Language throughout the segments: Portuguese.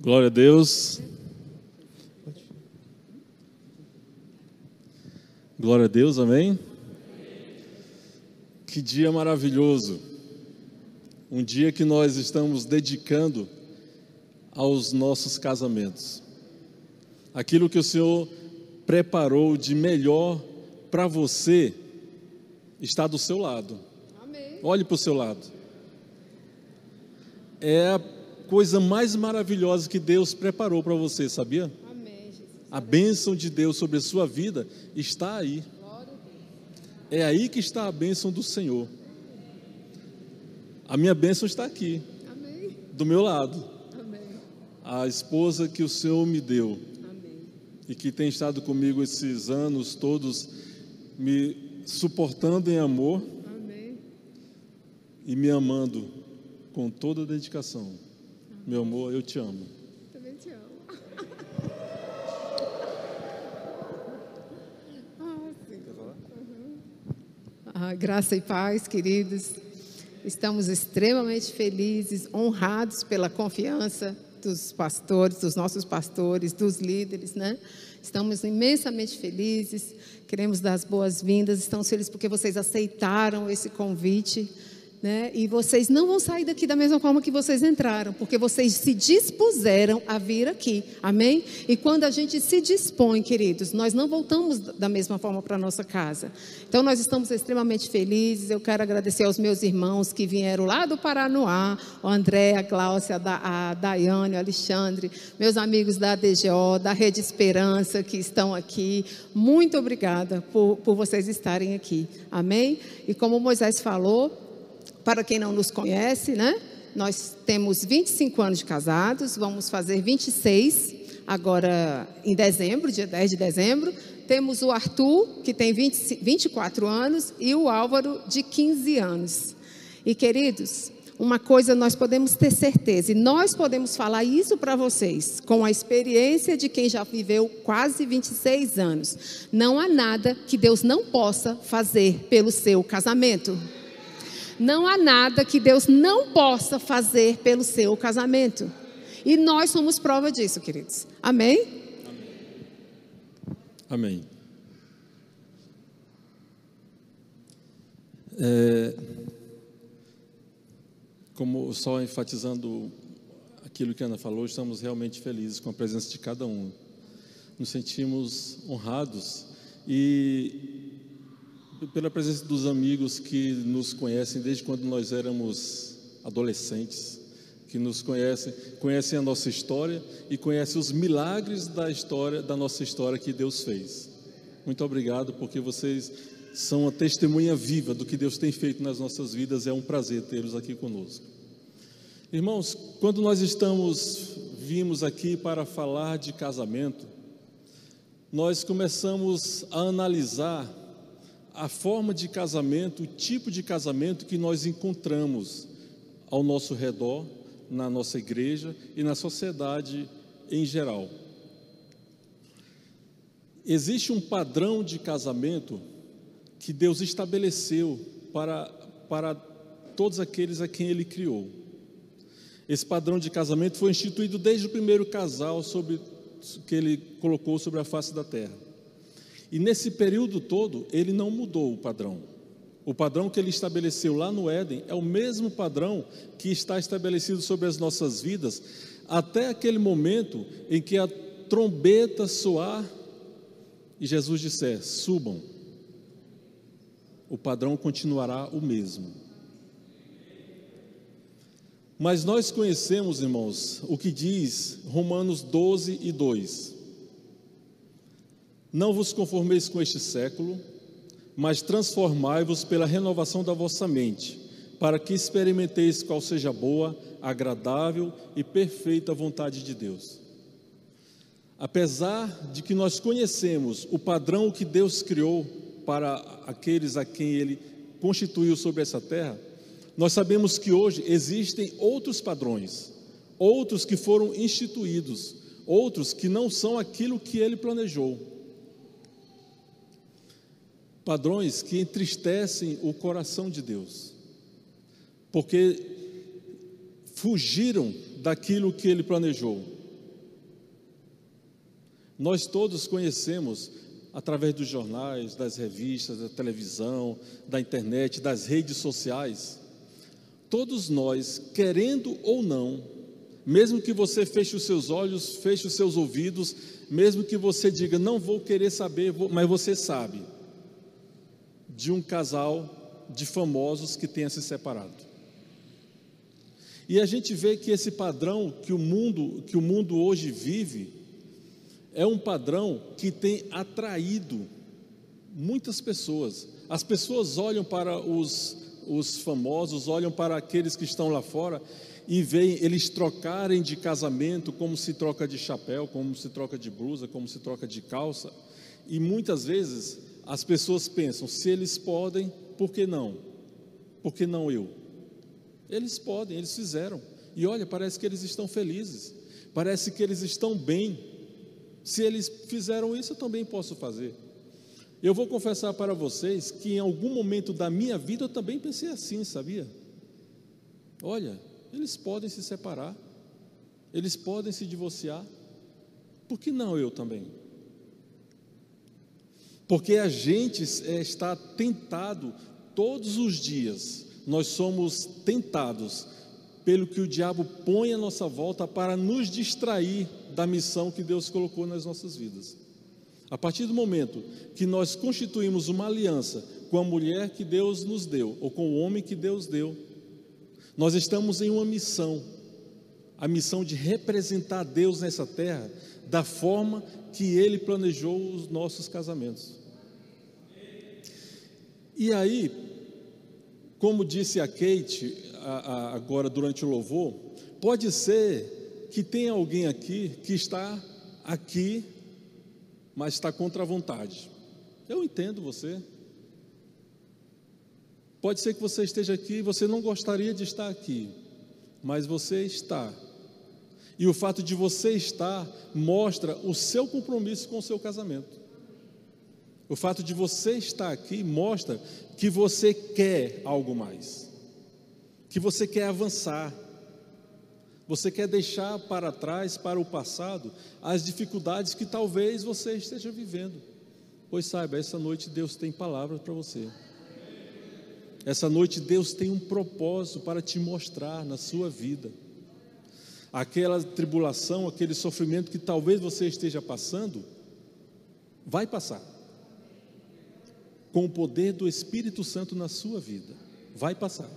Glória a Deus. Glória a Deus, amém? Que dia maravilhoso. Um dia que nós estamos dedicando aos nossos casamentos. Aquilo que o Senhor preparou de melhor para você está do seu lado. Amém. Olhe para o seu lado. É a coisa mais maravilhosa que Deus preparou para você, sabia? Amém. A bênção de Deus sobre a sua vida está aí. É aí que está a bênção do Senhor. A minha bênção está aqui, Amém. do meu lado. Amém. A esposa que o Senhor me deu Amém. e que tem estado comigo esses anos todos, me suportando em amor Amém. e me amando com toda a dedicação. Meu amor, eu te amo. Também te amo. ah, sim. Ah, graça e paz, queridos. Estamos extremamente felizes, honrados pela confiança dos pastores, dos nossos pastores, dos líderes, né? Estamos imensamente felizes, queremos dar as boas-vindas, estamos felizes porque vocês aceitaram esse convite. Né? E vocês não vão sair daqui da mesma forma que vocês entraram, porque vocês se dispuseram a vir aqui, amém? E quando a gente se dispõe, queridos, nós não voltamos da mesma forma para nossa casa. Então, nós estamos extremamente felizes. Eu quero agradecer aos meus irmãos que vieram lá do Paranoá, o André, a Cláudia, a Daiane, o Alexandre, meus amigos da DGO, da Rede Esperança que estão aqui. Muito obrigada por, por vocês estarem aqui, amém? E como Moisés falou, para quem não nos conhece, né? Nós temos 25 anos de casados, vamos fazer 26 agora em dezembro, dia 10 de dezembro. Temos o Arthur, que tem 20, 24 anos, e o Álvaro, de 15 anos. E queridos, uma coisa nós podemos ter certeza, e nós podemos falar isso para vocês, com a experiência de quem já viveu quase 26 anos. Não há nada que Deus não possa fazer pelo seu casamento. Não há nada que Deus não possa fazer pelo seu casamento. E nós somos prova disso, queridos. Amém? Amém. É, como só enfatizando aquilo que a Ana falou, estamos realmente felizes com a presença de cada um. Nos sentimos honrados e pela presença dos amigos que nos conhecem desde quando nós éramos adolescentes, que nos conhecem, conhecem a nossa história e conhecem os milagres da história, da nossa história que Deus fez. Muito obrigado porque vocês são uma testemunha viva do que Deus tem feito nas nossas vidas. É um prazer tê-los aqui conosco. Irmãos, quando nós estamos vimos aqui para falar de casamento, nós começamos a analisar a forma de casamento, o tipo de casamento que nós encontramos ao nosso redor, na nossa igreja e na sociedade em geral. Existe um padrão de casamento que Deus estabeleceu para, para todos aqueles a quem Ele criou. Esse padrão de casamento foi instituído desde o primeiro casal sobre, que Ele colocou sobre a face da terra. E nesse período todo, ele não mudou o padrão. O padrão que ele estabeleceu lá no Éden é o mesmo padrão que está estabelecido sobre as nossas vidas, até aquele momento em que a trombeta soar e Jesus disser: subam. O padrão continuará o mesmo. Mas nós conhecemos, irmãos, o que diz Romanos 12 e 2. Não vos conformeis com este século, mas transformai-vos pela renovação da vossa mente, para que experimenteis qual seja boa, agradável e perfeita vontade de Deus. Apesar de que nós conhecemos o padrão que Deus criou para aqueles a quem Ele constituiu sobre essa terra, nós sabemos que hoje existem outros padrões, outros que foram instituídos, outros que não são aquilo que Ele planejou padrões que entristecem o coração de Deus, porque fugiram daquilo que ele planejou. Nós todos conhecemos através dos jornais, das revistas, da televisão, da internet, das redes sociais. Todos nós, querendo ou não, mesmo que você feche os seus olhos, feche os seus ouvidos, mesmo que você diga, não vou querer saber, mas você sabe, de um casal de famosos que tenha se separado. E a gente vê que esse padrão que o mundo, que o mundo hoje vive, é um padrão que tem atraído muitas pessoas. As pessoas olham para os, os famosos, olham para aqueles que estão lá fora e veem eles trocarem de casamento como se troca de chapéu, como se troca de blusa, como se troca de calça. E muitas vezes as pessoas pensam: se eles podem, por que não? Por que não eu? Eles podem, eles fizeram. E olha, parece que eles estão felizes. Parece que eles estão bem. Se eles fizeram isso, eu também posso fazer. Eu vou confessar para vocês que em algum momento da minha vida eu também pensei assim, sabia? Olha, eles podem se separar, eles podem se divorciar, por que não eu também? Porque a gente é, está tentado todos os dias nós somos tentados pelo que o diabo põe à nossa volta para nos distrair da missão que Deus colocou nas nossas vidas. A partir do momento que nós constituímos uma aliança com a mulher que Deus nos deu, ou com o homem que Deus deu, nós estamos em uma missão, a missão de representar Deus nessa terra da forma que Ele planejou os nossos casamentos. E aí, como disse a Kate a, a, agora durante o louvor, pode ser que tenha alguém aqui que está aqui, mas está contra a vontade. Eu entendo você. Pode ser que você esteja aqui e você não gostaria de estar aqui, mas você está. E o fato de você estar mostra o seu compromisso com o seu casamento. O fato de você estar aqui mostra que você quer algo mais, que você quer avançar, você quer deixar para trás, para o passado, as dificuldades que talvez você esteja vivendo. Pois saiba, essa noite Deus tem palavras para você. Essa noite Deus tem um propósito para te mostrar na sua vida. Aquela tribulação, aquele sofrimento que talvez você esteja passando, vai passar com o poder do Espírito Santo na sua vida. Vai passar.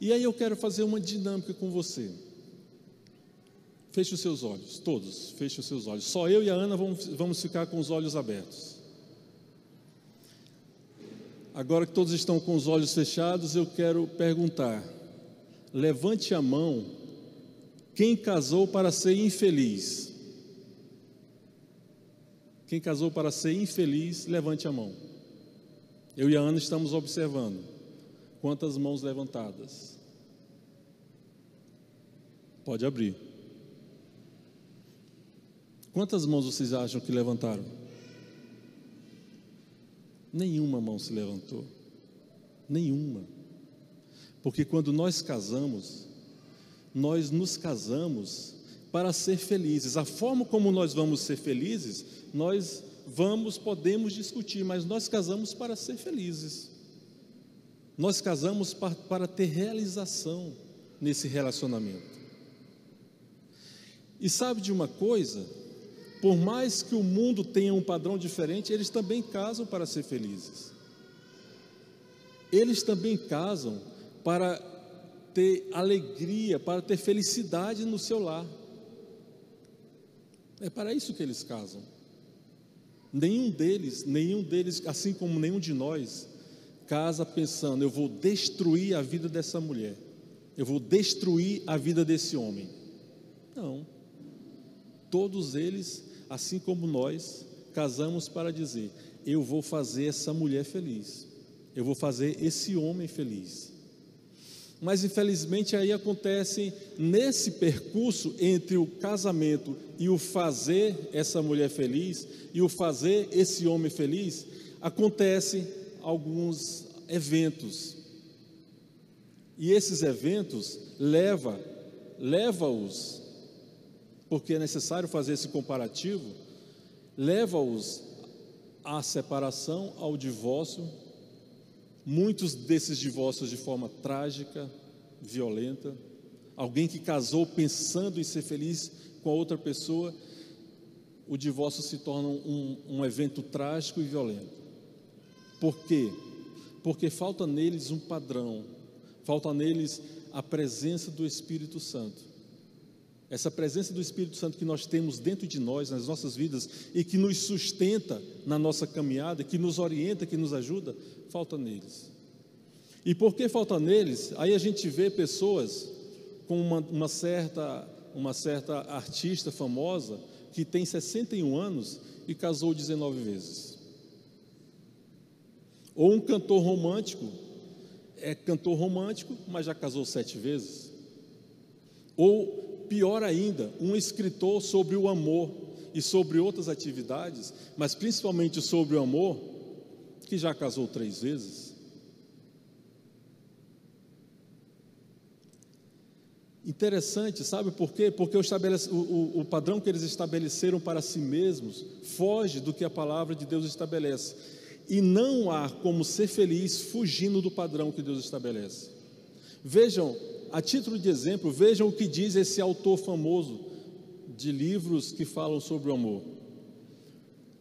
E aí eu quero fazer uma dinâmica com você. Feche os seus olhos, todos, feche os seus olhos. Só eu e a Ana vamos, vamos ficar com os olhos abertos. Agora que todos estão com os olhos fechados, eu quero perguntar: levante a mão quem casou para ser infeliz. Quem casou para ser infeliz, levante a mão. Eu e a Ana estamos observando. Quantas mãos levantadas? Pode abrir. Quantas mãos vocês acham que levantaram? Nenhuma mão se levantou. Nenhuma. Porque quando nós casamos, nós nos casamos para ser felizes. A forma como nós vamos ser felizes, nós vamos, podemos discutir, mas nós casamos para ser felizes. Nós casamos para, para ter realização nesse relacionamento. E sabe de uma coisa? Por mais que o mundo tenha um padrão diferente, eles também casam para ser felizes. Eles também casam para ter alegria, para ter felicidade no seu lar. É para isso que eles casam. Nenhum deles, nenhum deles, assim como nenhum de nós, casa pensando, eu vou destruir a vida dessa mulher. Eu vou destruir a vida desse homem. Não. Todos eles, assim como nós, casamos para dizer: eu vou fazer essa mulher feliz. Eu vou fazer esse homem feliz. Mas infelizmente aí acontece nesse percurso entre o casamento e o fazer essa mulher feliz e o fazer esse homem feliz, acontecem alguns eventos. E esses eventos leva leva-os porque é necessário fazer esse comparativo, leva-os à separação, ao divórcio, muitos desses divórcios de forma trágica, violenta, alguém que casou pensando em ser feliz com a outra pessoa, o divórcio se torna um, um evento trágico e violento. Por quê? Porque falta neles um padrão, falta neles a presença do Espírito Santo. Essa presença do Espírito Santo que nós temos dentro de nós, nas nossas vidas, e que nos sustenta na nossa caminhada, que nos orienta, que nos ajuda, falta neles. E por que falta neles? Aí a gente vê pessoas com uma, uma certa, uma certa artista famosa que tem 61 anos e casou 19 vezes. Ou um cantor romântico, é cantor romântico, mas já casou sete vezes. Ou, pior ainda, um escritor sobre o amor e sobre outras atividades, mas principalmente sobre o amor, que já casou três vezes. Interessante, sabe por quê? Porque o, o, o, padrão que eles estabeleceram para si mesmos foge do que a palavra de Deus estabelece. E não há como ser feliz fugindo do padrão que Deus estabelece. Vejam, a título de exemplo, vejam o que diz esse autor famoso de livros que falam sobre o amor.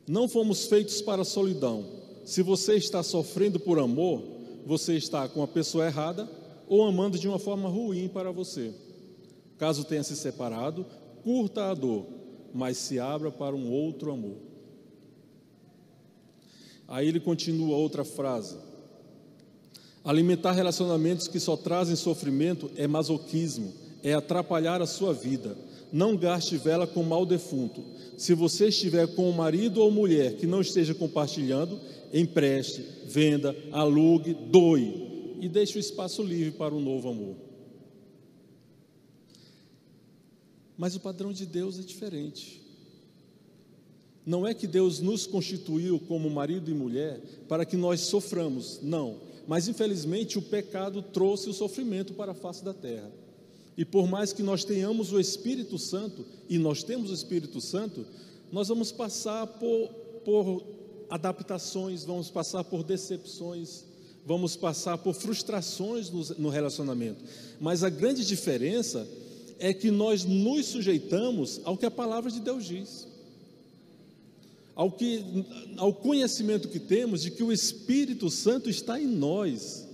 Não fomos feitos para a solidão. Se você está sofrendo por amor, você está com a pessoa errada ou amando de uma forma ruim para você. Caso tenha se separado, curta a dor, mas se abra para um outro amor. Aí ele continua outra frase. Alimentar relacionamentos que só trazem sofrimento é masoquismo, é atrapalhar a sua vida. Não gaste vela com mal defunto. Se você estiver com um marido ou mulher que não esteja compartilhando, empreste, venda, alugue, doe e deixe o espaço livre para um novo amor. Mas o padrão de Deus é diferente. Não é que Deus nos constituiu como marido e mulher para que nós soframos, não. Mas infelizmente o pecado trouxe o sofrimento para a face da terra. E por mais que nós tenhamos o Espírito Santo, e nós temos o Espírito Santo, nós vamos passar por, por adaptações, vamos passar por decepções, vamos passar por frustrações no, no relacionamento. Mas a grande diferença é que nós nos sujeitamos ao que a palavra de Deus diz. Ao, que, ao conhecimento que temos de que o Espírito Santo está em nós.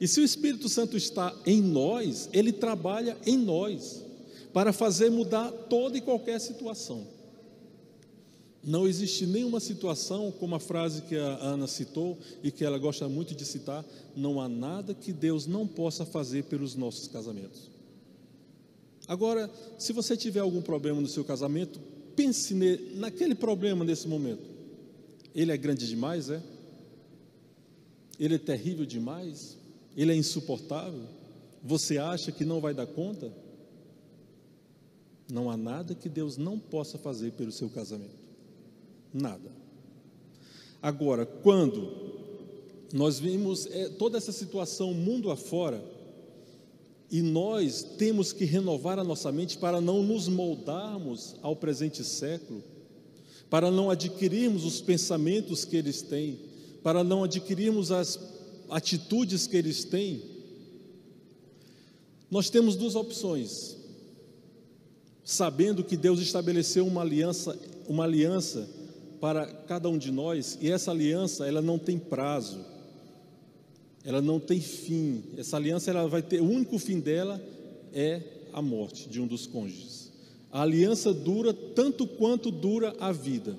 E se o Espírito Santo está em nós, ele trabalha em nós para fazer mudar toda e qualquer situação. Não existe nenhuma situação, como a frase que a Ana citou e que ela gosta muito de citar, não há nada que Deus não possa fazer pelos nossos casamentos. Agora, se você tiver algum problema no seu casamento, pense naquele problema nesse momento. Ele é grande demais, é? Ele é terrível demais? Ele é insuportável? Você acha que não vai dar conta? Não há nada que Deus não possa fazer pelo seu casamento. Nada. Agora, quando nós vimos é, toda essa situação mundo afora, e nós temos que renovar a nossa mente para não nos moldarmos ao presente século, para não adquirirmos os pensamentos que eles têm, para não adquirirmos as atitudes que eles têm. Nós temos duas opções. Sabendo que Deus estabeleceu uma aliança, uma aliança para cada um de nós, e essa aliança, ela não tem prazo ela não tem fim. Essa aliança ela vai ter, o único fim dela é a morte de um dos cônjuges. A aliança dura tanto quanto dura a vida.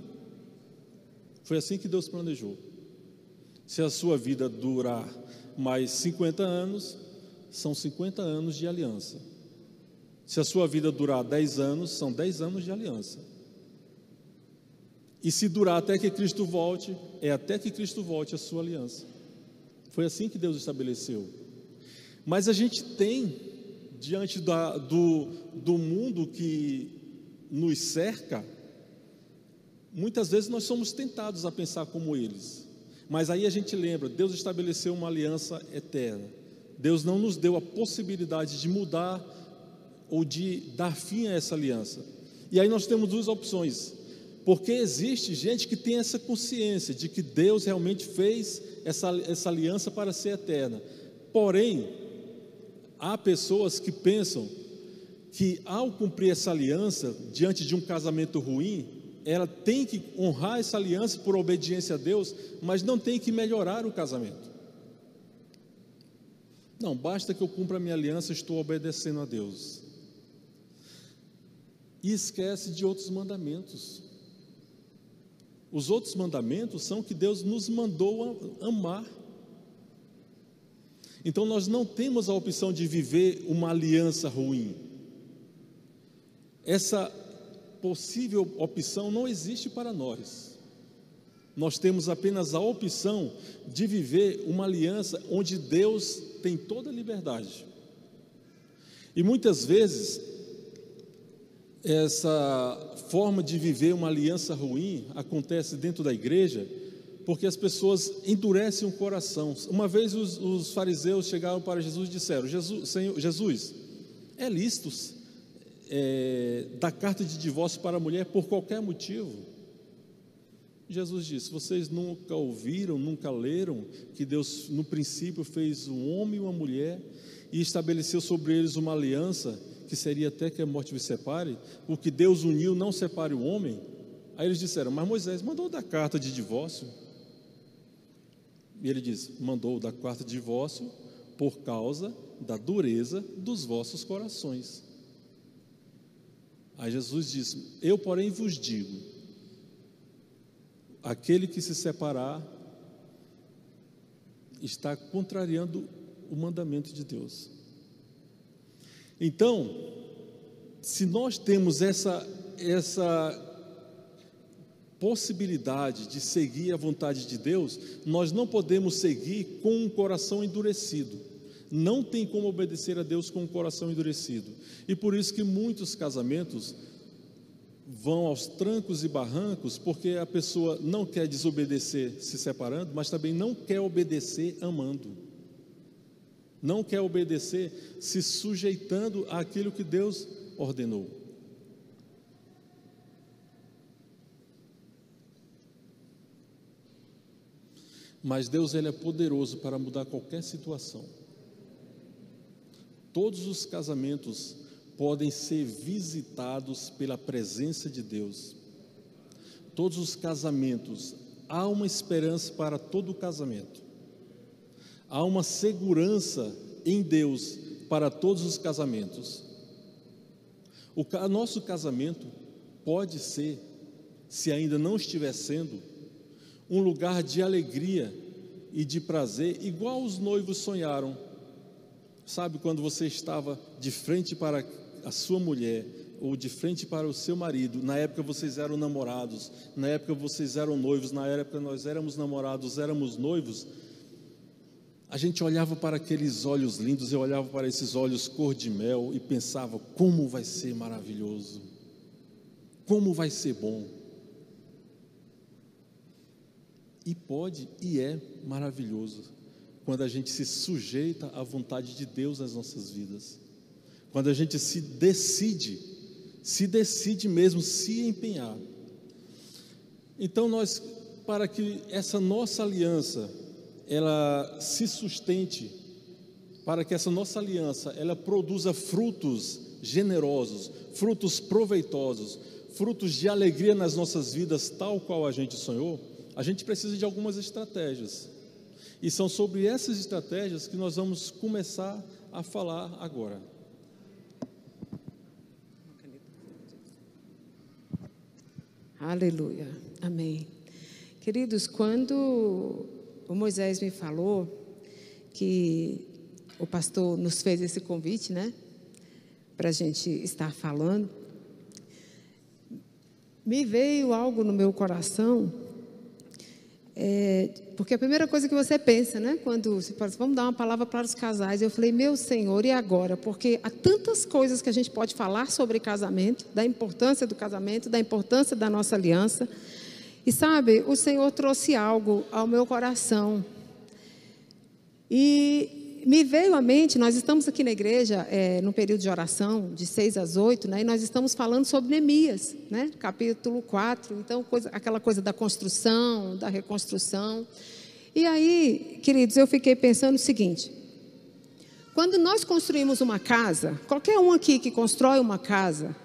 Foi assim que Deus planejou. Se a sua vida durar mais 50 anos, são 50 anos de aliança. Se a sua vida durar 10 anos, são 10 anos de aliança. E se durar até que Cristo volte, é até que Cristo volte a sua aliança. Foi assim que Deus estabeleceu. Mas a gente tem, diante da, do, do mundo que nos cerca, muitas vezes nós somos tentados a pensar como eles. Mas aí a gente lembra, Deus estabeleceu uma aliança eterna. Deus não nos deu a possibilidade de mudar ou de dar fim a essa aliança. E aí nós temos duas opções. Porque existe gente que tem essa consciência de que Deus realmente fez essa, essa aliança para ser eterna. Porém, há pessoas que pensam que ao cumprir essa aliança, diante de um casamento ruim, ela tem que honrar essa aliança por obediência a Deus, mas não tem que melhorar o casamento. Não, basta que eu cumpra a minha aliança, estou obedecendo a Deus. E esquece de outros mandamentos. Os outros mandamentos são que Deus nos mandou amar. Então nós não temos a opção de viver uma aliança ruim. Essa possível opção não existe para nós. Nós temos apenas a opção de viver uma aliança onde Deus tem toda a liberdade. E muitas vezes essa forma de viver uma aliança ruim acontece dentro da igreja porque as pessoas endurecem o coração. Uma vez os, os fariseus chegaram para Jesus e disseram: Jesus, Senhor, Jesus é lícito é, dar carta de divórcio para a mulher por qualquer motivo? Jesus disse: Vocês nunca ouviram, nunca leram que Deus, no princípio, fez um homem e uma mulher e estabeleceu sobre eles uma aliança que seria até que a morte os separe, o que Deus uniu não separe o homem. Aí eles disseram, mas Moisés mandou dar carta de divórcio. E ele diz: mandou dar carta de divórcio por causa da dureza dos vossos corações. Aí Jesus diz: Eu, porém, vos digo: aquele que se separar está contrariando o mandamento de Deus. Então, se nós temos essa, essa possibilidade de seguir a vontade de Deus, nós não podemos seguir com um coração endurecido. Não tem como obedecer a Deus com um coração endurecido. E por isso que muitos casamentos vão aos trancos e barrancos, porque a pessoa não quer desobedecer se separando, mas também não quer obedecer amando não quer obedecer, se sujeitando àquilo que Deus ordenou. Mas Deus ele é poderoso para mudar qualquer situação. Todos os casamentos podem ser visitados pela presença de Deus. Todos os casamentos há uma esperança para todo casamento há uma segurança em Deus para todos os casamentos. O nosso casamento pode ser, se ainda não estiver sendo, um lugar de alegria e de prazer, igual os noivos sonharam. Sabe quando você estava de frente para a sua mulher ou de frente para o seu marido, na época vocês eram namorados, na época vocês eram noivos, na época nós éramos namorados, éramos noivos, a gente olhava para aqueles olhos lindos, eu olhava para esses olhos cor de mel e pensava: como vai ser maravilhoso, como vai ser bom. E pode e é maravilhoso quando a gente se sujeita à vontade de Deus nas nossas vidas, quando a gente se decide, se decide mesmo se empenhar. Então, nós, para que essa nossa aliança ela se sustente, para que essa nossa aliança ela produza frutos generosos, frutos proveitosos, frutos de alegria nas nossas vidas, tal qual a gente sonhou, a gente precisa de algumas estratégias. E são sobre essas estratégias que nós vamos começar a falar agora. Aleluia. Amém. Queridos, quando o Moisés me falou que o pastor nos fez esse convite, né? Para a gente estar falando. Me veio algo no meu coração, é, porque a primeira coisa que você pensa, né? Quando você fala, assim, vamos dar uma palavra para os casais, eu falei, meu Senhor, e agora? Porque há tantas coisas que a gente pode falar sobre casamento, da importância do casamento, da importância da nossa aliança. E sabe, o Senhor trouxe algo ao meu coração. E me veio à mente, nós estamos aqui na igreja é, no período de oração, de 6 às 8, né, e nós estamos falando sobre Neemias, né, capítulo 4, então coisa, aquela coisa da construção, da reconstrução. E aí, queridos, eu fiquei pensando o seguinte: quando nós construímos uma casa, qualquer um aqui que constrói uma casa,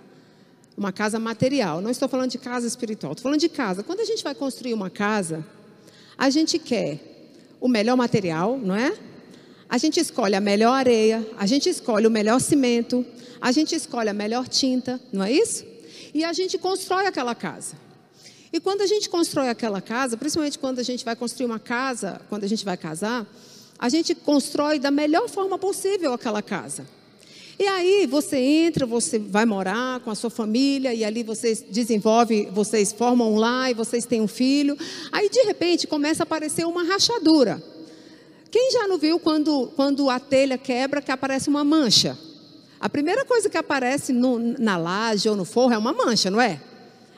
uma casa material, não estou falando de casa espiritual, estou falando de casa. Quando a gente vai construir uma casa, a gente quer o melhor material, não é? A gente escolhe a melhor areia, a gente escolhe o melhor cimento, a gente escolhe a melhor tinta, não é isso? E a gente constrói aquela casa. E quando a gente constrói aquela casa, principalmente quando a gente vai construir uma casa, quando a gente vai casar, a gente constrói da melhor forma possível aquela casa. E aí você entra, você vai morar com a sua família e ali vocês desenvolvem, vocês formam um lar e vocês têm um filho. Aí de repente começa a aparecer uma rachadura. Quem já não viu quando, quando a telha quebra que aparece uma mancha? A primeira coisa que aparece no, na laje ou no forro é uma mancha, não é?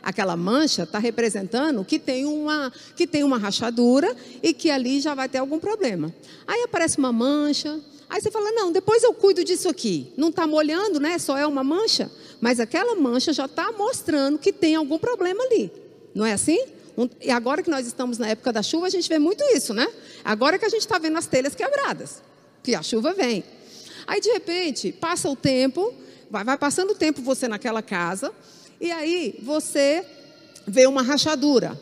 Aquela mancha está representando que tem, uma, que tem uma rachadura e que ali já vai ter algum problema. Aí aparece uma mancha, Aí você fala, não, depois eu cuido disso aqui. Não está molhando, né? Só é uma mancha. Mas aquela mancha já está mostrando que tem algum problema ali. Não é assim? Um, e agora que nós estamos na época da chuva, a gente vê muito isso, né? Agora que a gente está vendo as telhas quebradas. Que a chuva vem. Aí, de repente, passa o tempo, vai, vai passando o tempo você naquela casa, e aí você vê uma rachadura.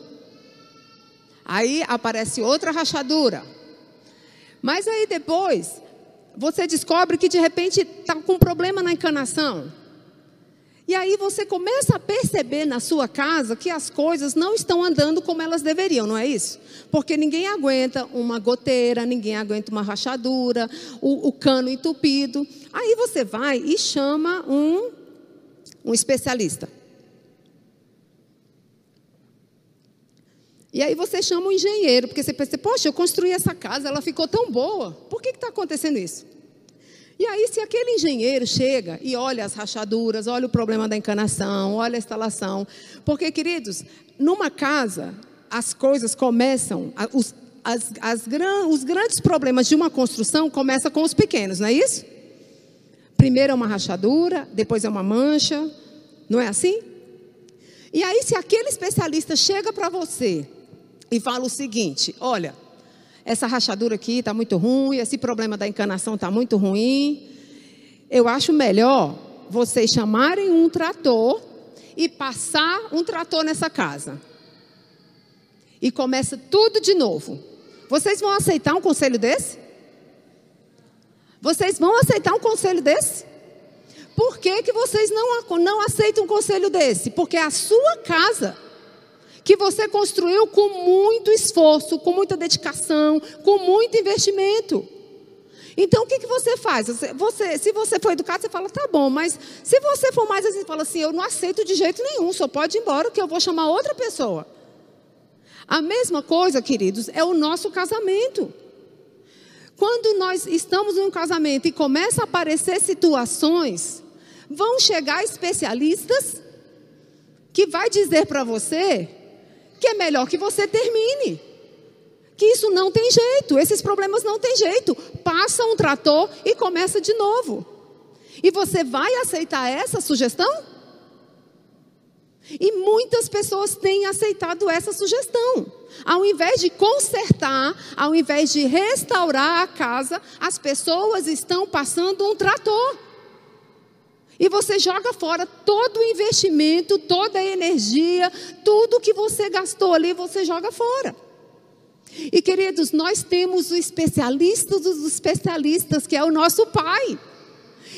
Aí aparece outra rachadura. Mas aí depois você descobre que de repente está com um problema na encanação. E aí você começa a perceber na sua casa que as coisas não estão andando como elas deveriam, não é isso? Porque ninguém aguenta uma goteira, ninguém aguenta uma rachadura, o, o cano entupido. Aí você vai e chama um, um especialista. E aí você chama um engenheiro, porque você pensa, poxa, eu construí essa casa, ela ficou tão boa. Por que está acontecendo isso? E aí, se aquele engenheiro chega e olha as rachaduras, olha o problema da encanação, olha a instalação. Porque, queridos, numa casa, as coisas começam, os, as, as, os grandes problemas de uma construção começam com os pequenos, não é isso? Primeiro é uma rachadura, depois é uma mancha, não é assim? E aí, se aquele especialista chega para você e fala o seguinte: olha, essa rachadura aqui está muito ruim, esse problema da encanação está muito ruim. Eu acho melhor vocês chamarem um trator e passar um trator nessa casa. E começa tudo de novo. Vocês vão aceitar um conselho desse? Vocês vão aceitar um conselho desse? Por que, que vocês não, não aceitam um conselho desse? Porque é a sua casa que você construiu com muito esforço, com muita dedicação, com muito investimento. Então, o que, que você faz? Você, se você for educado, você fala, tá bom, mas se você for mais assim, fala assim, eu não aceito de jeito nenhum, só pode ir embora que eu vou chamar outra pessoa. A mesma coisa, queridos, é o nosso casamento. Quando nós estamos em um casamento e começa a aparecer situações, vão chegar especialistas que vai dizer para você que é melhor que você termine. Que isso não tem jeito, esses problemas não tem jeito. Passa um trator e começa de novo. E você vai aceitar essa sugestão? E muitas pessoas têm aceitado essa sugestão. Ao invés de consertar, ao invés de restaurar a casa, as pessoas estão passando um trator. E você joga fora todo o investimento, toda a energia, tudo que você gastou ali, você joga fora. E queridos, nós temos o especialista dos especialistas, que é o nosso pai.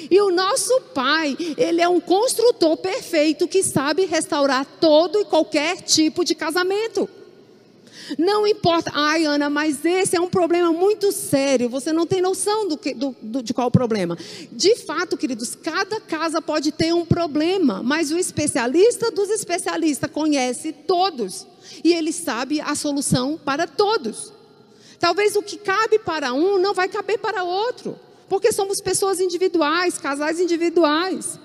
E o nosso pai, ele é um construtor perfeito que sabe restaurar todo e qualquer tipo de casamento. Não importa, ai Ana, mas esse é um problema muito sério, você não tem noção do que, do, do, de qual o problema. De fato, queridos, cada casa pode ter um problema, mas o especialista dos especialistas conhece todos e ele sabe a solução para todos. Talvez o que cabe para um não vai caber para outro, porque somos pessoas individuais, casais individuais.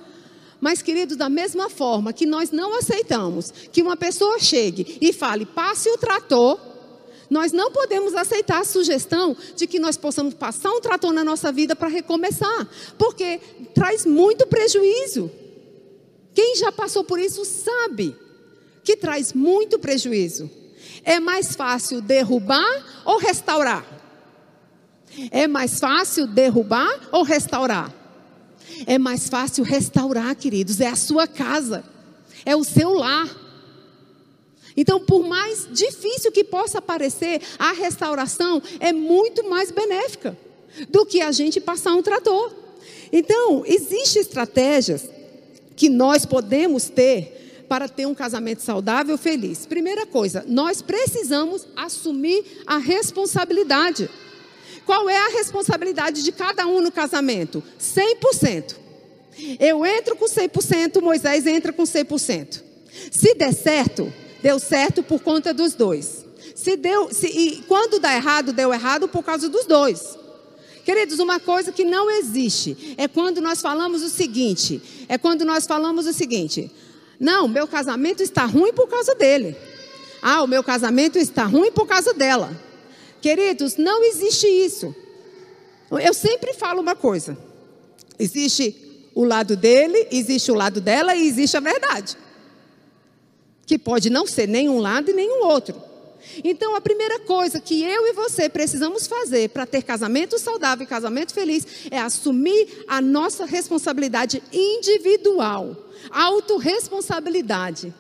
Mas, queridos, da mesma forma que nós não aceitamos que uma pessoa chegue e fale, passe o trator, Nós não podemos aceitar a sugestão de que nós possamos passar um trator na nossa vida para recomeçar, porque traz muito prejuízo. Quem já passou por isso sabe que traz muito prejuízo. É mais fácil derrubar ou restaurar? É mais fácil derrubar ou restaurar? É mais fácil restaurar, queridos, é a sua casa, é o seu lar. Então, por mais difícil que possa parecer, a restauração é muito mais benéfica do que a gente passar um trator. Então, existem estratégias que nós podemos ter para ter um casamento saudável, feliz. Primeira coisa, nós precisamos assumir a responsabilidade. Qual é a responsabilidade de cada um no casamento? 100%. Eu entro com 100%, Moisés entra com 100%. Se der certo, deu certo por conta dos dois. Se deu, se, e quando dá errado, deu errado por causa dos dois. Queridos, uma coisa que não existe é quando nós falamos o seguinte: é quando nós falamos o seguinte, não, meu casamento está ruim por causa dele. Ah, o meu casamento está ruim por causa dela. Queridos, não existe isso. Eu sempre falo uma coisa: existe o lado dele, existe o lado dela e existe a verdade. Que pode não ser nenhum lado e nenhum outro. Então, a primeira coisa que eu e você precisamos fazer para ter casamento saudável e casamento feliz é assumir a nossa responsabilidade individual, autorresponsabilidade.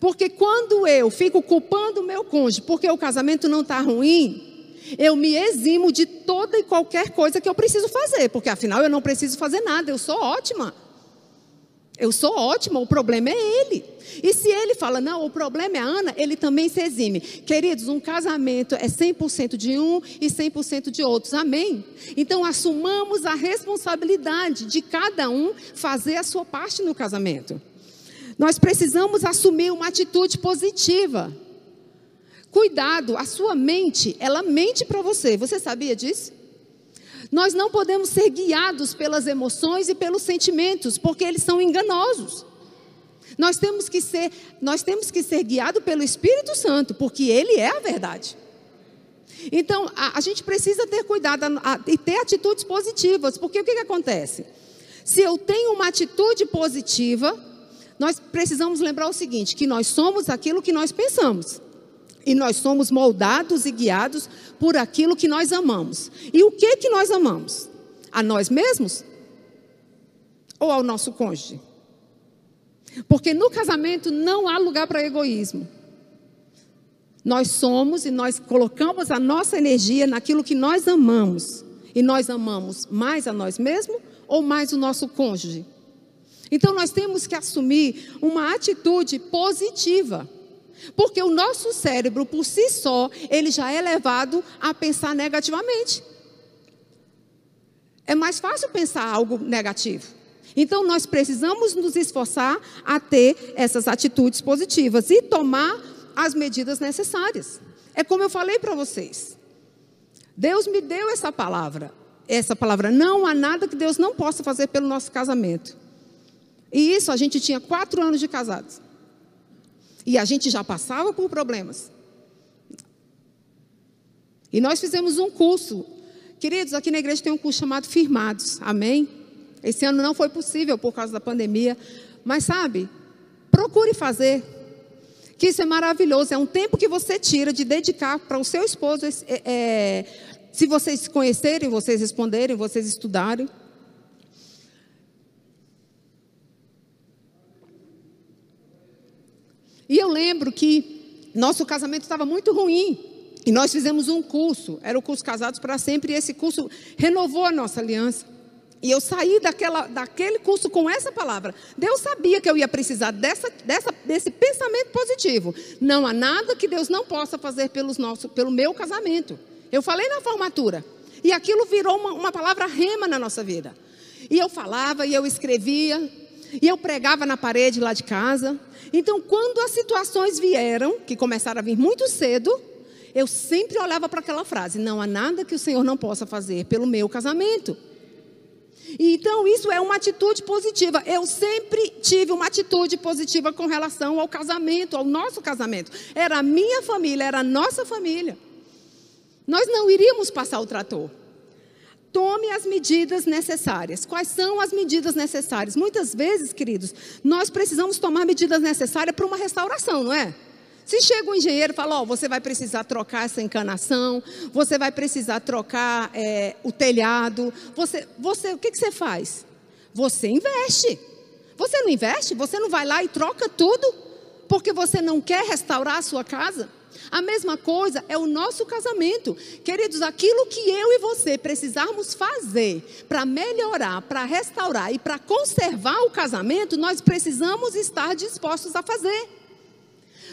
Porque quando eu fico culpando o meu cônjuge porque o casamento não está ruim, eu me eximo de toda e qualquer coisa que eu preciso fazer, porque afinal eu não preciso fazer nada, eu sou ótima. Eu sou ótima, o problema é ele. E se ele fala, não, o problema é a Ana, ele também se exime. Queridos, um casamento é 100% de um e 100% de outros. Amém? Então, assumamos a responsabilidade de cada um fazer a sua parte no casamento. Nós precisamos assumir uma atitude positiva. Cuidado, a sua mente, ela mente para você. Você sabia disso? Nós não podemos ser guiados pelas emoções e pelos sentimentos, porque eles são enganosos. Nós temos que ser, nós temos que ser guiados pelo Espírito Santo, porque ele é a verdade. Então, a, a gente precisa ter cuidado a, a, e ter atitudes positivas, porque o que, que acontece? Se eu tenho uma atitude positiva, nós precisamos lembrar o seguinte: que nós somos aquilo que nós pensamos. E nós somos moldados e guiados por aquilo que nós amamos. E o que que nós amamos? A nós mesmos? Ou ao nosso cônjuge? Porque no casamento não há lugar para egoísmo. Nós somos e nós colocamos a nossa energia naquilo que nós amamos. E nós amamos mais a nós mesmos ou mais o nosso cônjuge? Então nós temos que assumir uma atitude positiva. Porque o nosso cérebro, por si só, ele já é levado a pensar negativamente. É mais fácil pensar algo negativo. Então, nós precisamos nos esforçar a ter essas atitudes positivas e tomar as medidas necessárias. É como eu falei para vocês. Deus me deu essa palavra. Essa palavra, não há nada que Deus não possa fazer pelo nosso casamento. E isso a gente tinha quatro anos de casados. E a gente já passava por problemas. E nós fizemos um curso. Queridos, aqui na igreja tem um curso chamado Firmados. Amém? Esse ano não foi possível por causa da pandemia. Mas sabe, procure fazer. Que isso é maravilhoso. É um tempo que você tira de dedicar para o seu esposo. É, é, se vocês se conhecerem, vocês responderem, vocês estudarem. E eu lembro que nosso casamento estava muito ruim. E nós fizemos um curso, era o curso Casados para Sempre, e esse curso renovou a nossa aliança. E eu saí daquela, daquele curso com essa palavra. Deus sabia que eu ia precisar dessa, dessa, desse pensamento positivo. Não há nada que Deus não possa fazer pelos pelo meu casamento. Eu falei na formatura. E aquilo virou uma, uma palavra rema na nossa vida. E eu falava, e eu escrevia, e eu pregava na parede lá de casa. Então, quando as situações vieram, que começaram a vir muito cedo, eu sempre olhava para aquela frase: não há nada que o Senhor não possa fazer pelo meu casamento. Então, isso é uma atitude positiva. Eu sempre tive uma atitude positiva com relação ao casamento, ao nosso casamento. Era a minha família, era a nossa família. Nós não iríamos passar o trator. Tome as medidas necessárias. Quais são as medidas necessárias? Muitas vezes, queridos, nós precisamos tomar medidas necessárias para uma restauração, não é? Se chega um engenheiro e fala, ó, oh, você vai precisar trocar essa encanação, você vai precisar trocar é, o telhado, você, você, o que, que você faz? Você investe. Você não investe? Você não vai lá e troca tudo? Porque você não quer restaurar a sua casa? A mesma coisa é o nosso casamento. Queridos, aquilo que eu e você precisarmos fazer para melhorar, para restaurar e para conservar o casamento, nós precisamos estar dispostos a fazer.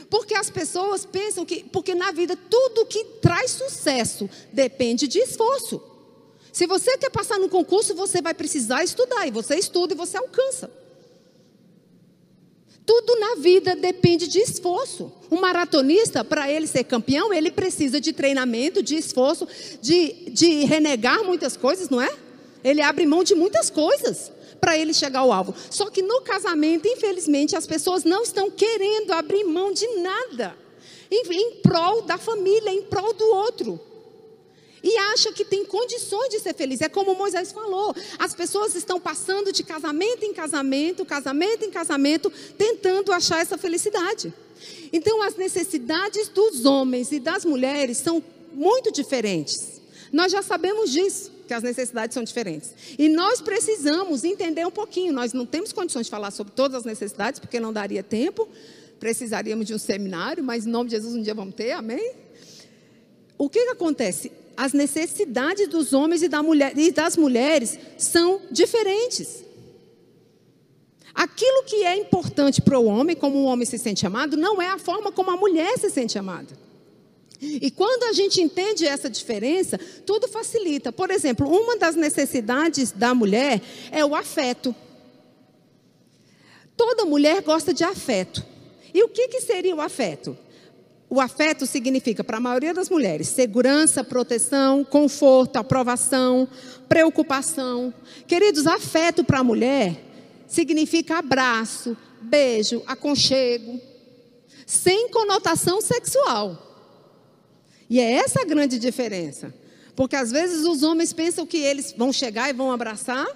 Porque as pessoas pensam que, porque na vida tudo que traz sucesso depende de esforço. Se você quer passar no concurso, você vai precisar estudar, e você estuda e você alcança. Tudo na vida depende de esforço. Um maratonista, para ele ser campeão, ele precisa de treinamento, de esforço, de, de renegar muitas coisas, não é? Ele abre mão de muitas coisas para ele chegar ao alvo. Só que no casamento, infelizmente, as pessoas não estão querendo abrir mão de nada em, em prol da família, em prol do outro. E acha que tem condições de ser feliz. É como Moisés falou: as pessoas estão passando de casamento em casamento, casamento em casamento, tentando achar essa felicidade. Então, as necessidades dos homens e das mulheres são muito diferentes. Nós já sabemos disso que as necessidades são diferentes. E nós precisamos entender um pouquinho. Nós não temos condições de falar sobre todas as necessidades, porque não daria tempo. Precisaríamos de um seminário, mas em nome de Jesus um dia vamos ter, amém? O que, que acontece? As necessidades dos homens e, da mulher, e das mulheres são diferentes. Aquilo que é importante para o homem, como o homem se sente amado, não é a forma como a mulher se sente amada. E quando a gente entende essa diferença, tudo facilita. Por exemplo, uma das necessidades da mulher é o afeto. Toda mulher gosta de afeto. E o que, que seria o afeto? O afeto significa, para a maioria das mulheres, segurança, proteção, conforto, aprovação, preocupação. Queridos, afeto para a mulher significa abraço, beijo, aconchego, sem conotação sexual. E é essa a grande diferença. Porque às vezes os homens pensam que eles vão chegar e vão abraçar,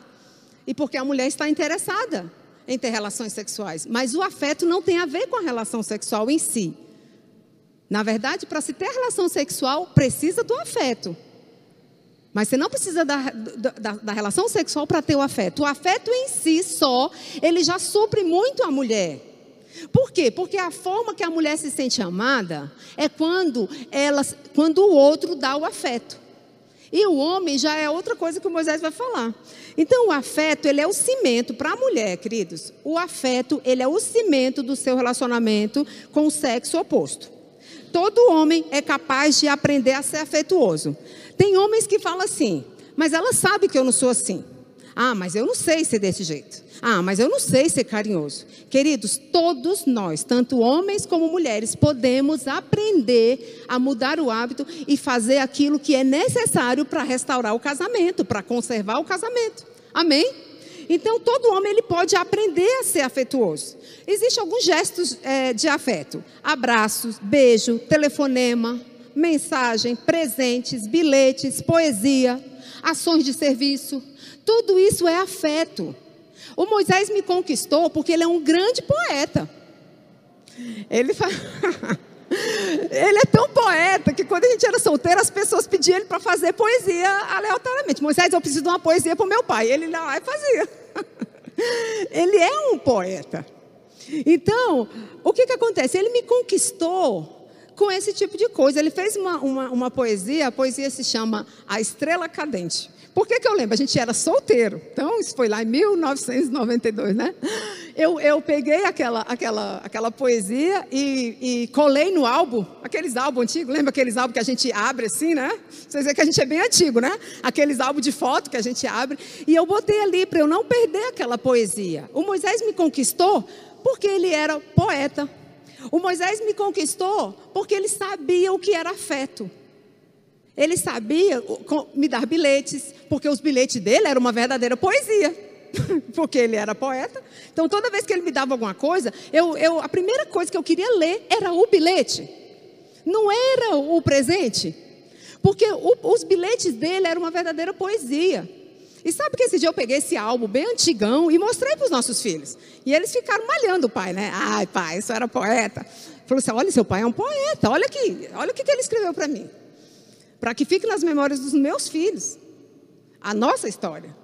e porque a mulher está interessada em ter relações sexuais. Mas o afeto não tem a ver com a relação sexual em si. Na verdade, para se ter relação sexual, precisa do afeto. Mas você não precisa da, da, da relação sexual para ter o afeto. O afeto em si só, ele já supre muito a mulher. Por quê? Porque a forma que a mulher se sente amada é quando, ela, quando o outro dá o afeto. E o homem já é outra coisa que o Moisés vai falar. Então, o afeto, ele é o cimento para a mulher, queridos. O afeto, ele é o cimento do seu relacionamento com o sexo oposto. Todo homem é capaz de aprender a ser afetuoso. Tem homens que falam assim, mas ela sabe que eu não sou assim. Ah, mas eu não sei ser desse jeito. Ah, mas eu não sei ser carinhoso. Queridos, todos nós, tanto homens como mulheres, podemos aprender a mudar o hábito e fazer aquilo que é necessário para restaurar o casamento, para conservar o casamento. Amém? Então, todo homem ele pode aprender a ser afetuoso. Existem alguns gestos é, de afeto: abraços, beijo, telefonema, mensagem, presentes, bilhetes, poesia, ações de serviço. Tudo isso é afeto. O Moisés me conquistou porque ele é um grande poeta. Ele fala. Ele é tão poeta que quando a gente era solteiro, as pessoas pediam ele para fazer poesia aleatoriamente. Moisés, eu preciso de uma poesia para o meu pai. Ele lá e fazia. Ele é um poeta. Então, o que, que acontece? Ele me conquistou com esse tipo de coisa. Ele fez uma, uma, uma poesia, a poesia se chama A Estrela Cadente. Por que, que eu lembro? A gente era solteiro. Então, isso foi lá em 1992, né? Eu, eu peguei aquela, aquela, aquela poesia e, e colei no álbum, aqueles álbuns antigos, lembra aqueles álbuns que a gente abre assim, né? Vocês veem que a gente é bem antigo, né? Aqueles álbuns de foto que a gente abre. E eu botei ali para eu não perder aquela poesia. O Moisés me conquistou porque ele era poeta. O Moisés me conquistou porque ele sabia o que era afeto. Ele sabia me dar bilhetes, porque os bilhetes dele eram uma verdadeira poesia. porque ele era poeta. Então, toda vez que ele me dava alguma coisa, eu, eu, a primeira coisa que eu queria ler era o bilhete. Não era o presente. Porque o, os bilhetes dele eram uma verdadeira poesia. E sabe que esse dia eu peguei esse álbum bem antigão e mostrei para os nossos filhos. E eles ficaram malhando o pai, né? Ai, pai, isso era poeta. Falou assim: olha, seu pai é um poeta, olha aqui, olha o que, que ele escreveu para mim. Para que fique nas memórias dos meus filhos. A nossa história.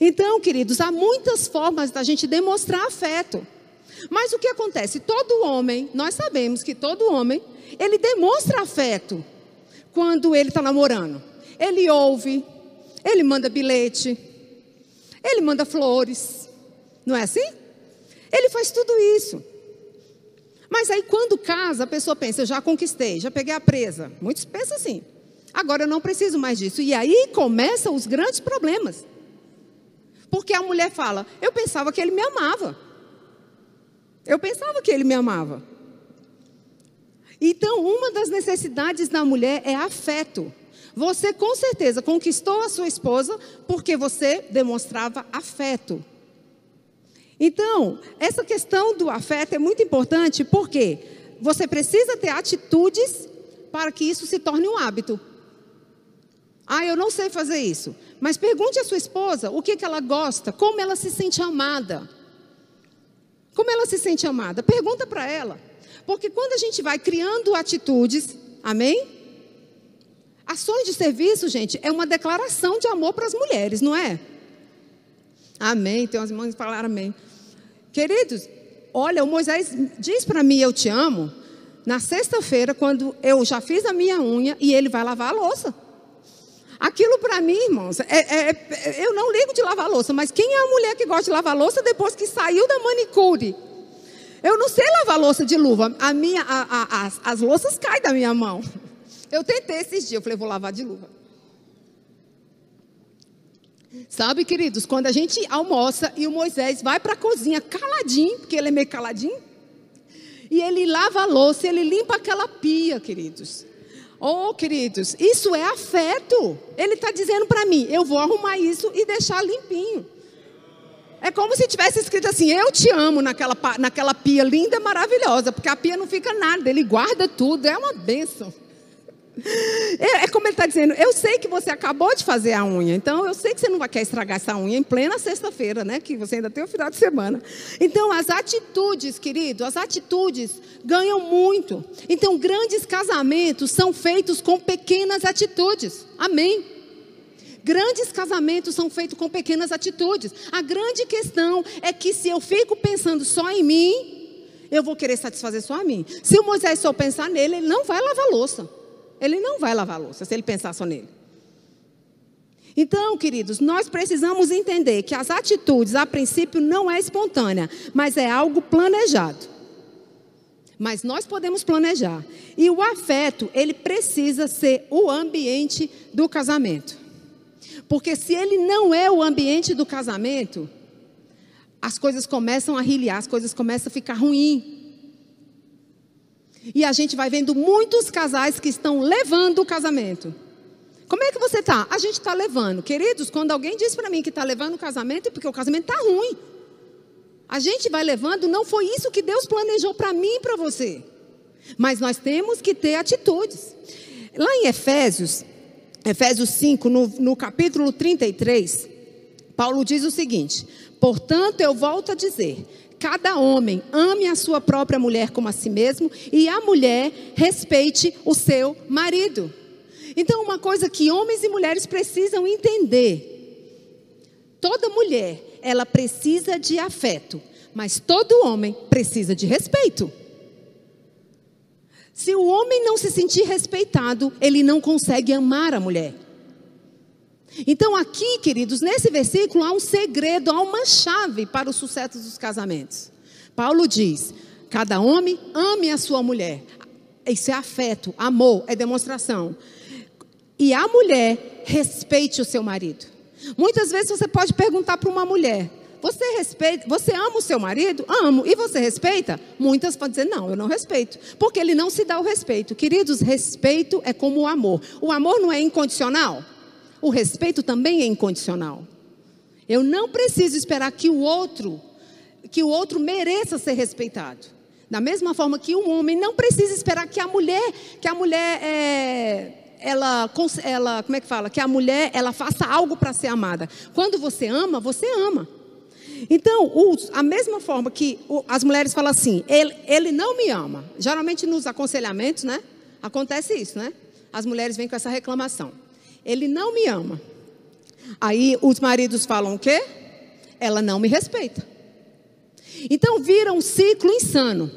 Então, queridos, há muitas formas da gente demonstrar afeto. Mas o que acontece? Todo homem, nós sabemos que todo homem, ele demonstra afeto quando ele está namorando. Ele ouve, ele manda bilhete, ele manda flores, não é assim? Ele faz tudo isso. Mas aí quando casa, a pessoa pensa, eu já conquistei, já peguei a presa. Muitos pensam assim. Agora eu não preciso mais disso. E aí começam os grandes problemas. Porque a mulher fala, eu pensava que ele me amava. Eu pensava que ele me amava. Então, uma das necessidades da mulher é afeto. Você com certeza conquistou a sua esposa porque você demonstrava afeto. Então, essa questão do afeto é muito importante porque você precisa ter atitudes para que isso se torne um hábito. Ah, eu não sei fazer isso. Mas pergunte à sua esposa o que, que ela gosta, como ela se sente amada. Como ela se sente amada? Pergunta para ela. Porque quando a gente vai criando atitudes, amém? Ações de serviço, gente, é uma declaração de amor para as mulheres, não é? Amém. Tem umas irmãs que falaram amém. Queridos, olha, o Moisés diz para mim, eu te amo, na sexta-feira, quando eu já fiz a minha unha e ele vai lavar a louça. Aquilo para mim, irmãos, é, é, é, eu não ligo de lavar louça, mas quem é a mulher que gosta de lavar louça depois que saiu da manicure? Eu não sei lavar louça de luva. A minha, a, a, as, as louças caem da minha mão. Eu tentei esses dias, eu falei, vou lavar de luva. Sabe, queridos, quando a gente almoça e o Moisés vai para a cozinha caladinho, porque ele é meio caladinho, e ele lava a louça, ele limpa aquela pia, queridos. Oh, queridos, isso é afeto. Ele está dizendo para mim, eu vou arrumar isso e deixar limpinho. É como se tivesse escrito assim: Eu te amo naquela, naquela pia linda, maravilhosa, porque a pia não fica nada, ele guarda tudo, é uma bênção. É, é como ele está dizendo: Eu sei que você acabou de fazer a unha, então eu sei que você não vai querer estragar essa unha em plena sexta-feira, né? Que você ainda tem o final de semana. Então, as atitudes, querido, as atitudes ganham muito. Então, grandes casamentos são feitos com pequenas atitudes. Amém. Grandes casamentos são feitos com pequenas atitudes. A grande questão é que se eu fico pensando só em mim, eu vou querer satisfazer só a mim. Se o Moisés só pensar nele, ele não vai lavar louça. Ele não vai lavar louça se ele pensar só nele. Então, queridos, nós precisamos entender que as atitudes, a princípio, não é espontânea, mas é algo planejado. Mas nós podemos planejar. E o afeto, ele precisa ser o ambiente do casamento. Porque se ele não é o ambiente do casamento, as coisas começam a rilhar, as coisas começam a ficar ruim. E a gente vai vendo muitos casais que estão levando o casamento. Como é que você está? A gente está levando. Queridos, quando alguém diz para mim que está levando o casamento, é porque o casamento está ruim. A gente vai levando, não foi isso que Deus planejou para mim e para você. Mas nós temos que ter atitudes. Lá em Efésios, Efésios 5, no, no capítulo 33, Paulo diz o seguinte: Portanto, eu volto a dizer: cada homem ame a sua própria mulher como a si mesmo, e a mulher respeite o seu marido. Então, uma coisa que homens e mulheres precisam entender: toda mulher, ela precisa de afeto, mas todo homem precisa de respeito. Se o homem não se sentir respeitado, ele não consegue amar a mulher. Então, aqui, queridos, nesse versículo há um segredo, há uma chave para o sucesso dos casamentos. Paulo diz: cada homem ame a sua mulher. Isso é afeto, amor, é demonstração. E a mulher respeite o seu marido. Muitas vezes você pode perguntar para uma mulher: Você respeita, você ama o seu marido? Amo. E você respeita? Muitas podem dizer, não, eu não respeito. Porque ele não se dá o respeito. Queridos, respeito é como o amor. O amor não é incondicional. O respeito também é incondicional. Eu não preciso esperar que o outro, que o outro mereça ser respeitado. Da mesma forma que um homem não precisa esperar que a mulher, que a mulher é, ela, ela, como é que fala? Que a mulher ela faça algo para ser amada. Quando você ama, você ama. Então, a mesma forma que as mulheres falam assim, ele, ele não me ama. Geralmente nos aconselhamentos, né? Acontece isso, né? As mulheres vêm com essa reclamação. Ele não me ama. Aí os maridos falam o quê? Ela não me respeita. Então vira um ciclo insano.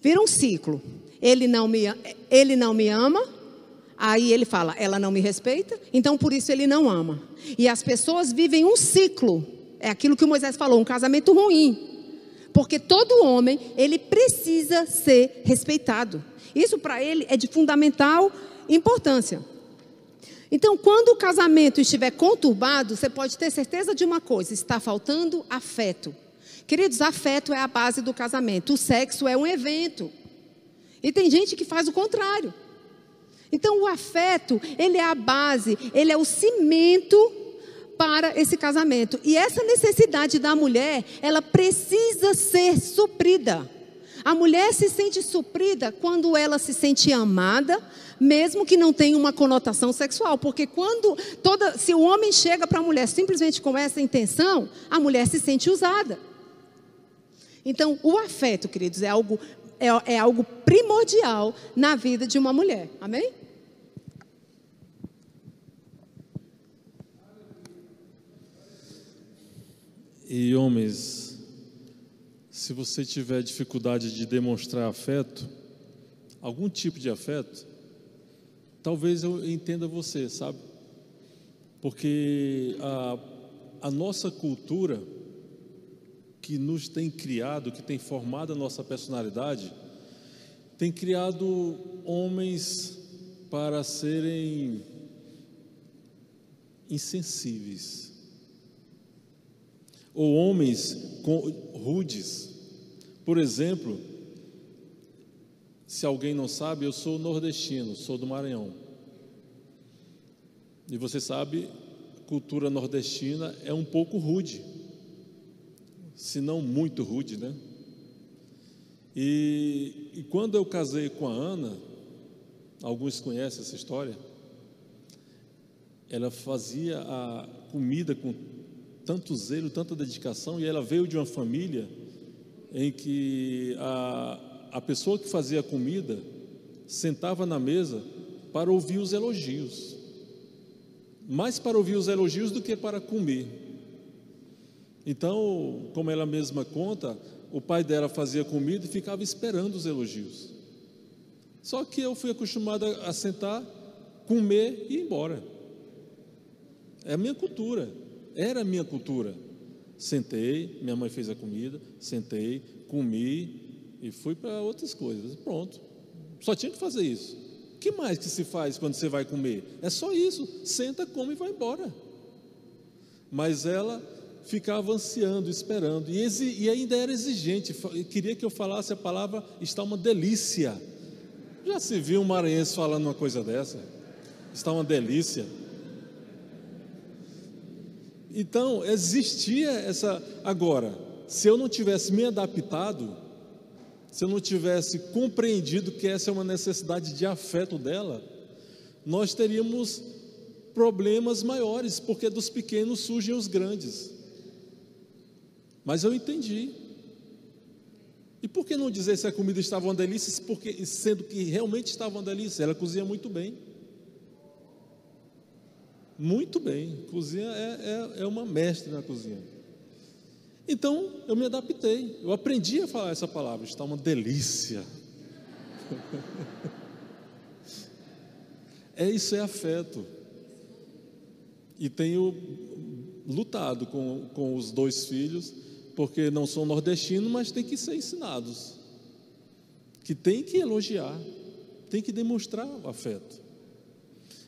Vira um ciclo. Ele não me, ele não me ama. Aí ele fala, ela não me respeita, então por isso ele não ama. E as pessoas vivem um ciclo. É aquilo que Moisés falou, um casamento ruim. Porque todo homem, ele precisa ser respeitado. Isso para ele é de fundamental importância. Então, quando o casamento estiver conturbado, você pode ter certeza de uma coisa: está faltando afeto. Queridos, afeto é a base do casamento. O sexo é um evento. E tem gente que faz o contrário. Então, o afeto, ele é a base, ele é o cimento para esse casamento. E essa necessidade da mulher, ela precisa ser suprida. A mulher se sente suprida quando ela se sente amada, mesmo que não tenha uma conotação sexual, porque quando toda, se o homem chega para a mulher simplesmente com essa intenção, a mulher se sente usada. Então, o afeto, queridos, é algo é, é algo primordial na vida de uma mulher. Amém? E homens, se você tiver dificuldade de demonstrar afeto, algum tipo de afeto, talvez eu entenda você, sabe? Porque a, a nossa cultura, que nos tem criado, que tem formado a nossa personalidade, tem criado homens para serem insensíveis, ou homens rudes. Por exemplo, se alguém não sabe, eu sou nordestino, sou do Maranhão. E você sabe, cultura nordestina é um pouco rude se não muito rude, né? E, e quando eu casei com a Ana, alguns conhecem essa história, ela fazia a comida com tanto zelo, tanta dedicação, e ela veio de uma família em que a, a pessoa que fazia a comida sentava na mesa para ouvir os elogios, mais para ouvir os elogios do que para comer. Então, como ela mesma conta, o pai dela fazia comida e ficava esperando os elogios. Só que eu fui acostumado a sentar, comer e ir embora. É a minha cultura, era a minha cultura. Sentei, minha mãe fez a comida, sentei, comi e fui para outras coisas. Pronto. Só tinha que fazer isso. O que mais que se faz quando você vai comer? É só isso. Senta, come e vai embora. Mas ela ficava ansiando, esperando, e, e ainda era exigente, queria que eu falasse a palavra está uma delícia. Já se viu um maranhense falando uma coisa dessa? Está uma delícia. Então, existia essa. Agora, se eu não tivesse me adaptado, se eu não tivesse compreendido que essa é uma necessidade de afeto dela, nós teríamos problemas maiores, porque dos pequenos surgem os grandes. Mas eu entendi. E por que não dizer se a comida estava uma delícia, porque, sendo que realmente estava uma delícia? Ela cozinha muito bem. Muito bem. Cozinha é, é, é uma mestre na cozinha. Então eu me adaptei. Eu aprendi a falar essa palavra. Está uma delícia. é isso, é afeto. E tenho lutado com, com os dois filhos porque não são nordestinos, mas tem que ser ensinados. Que tem que elogiar, tem que demonstrar o afeto.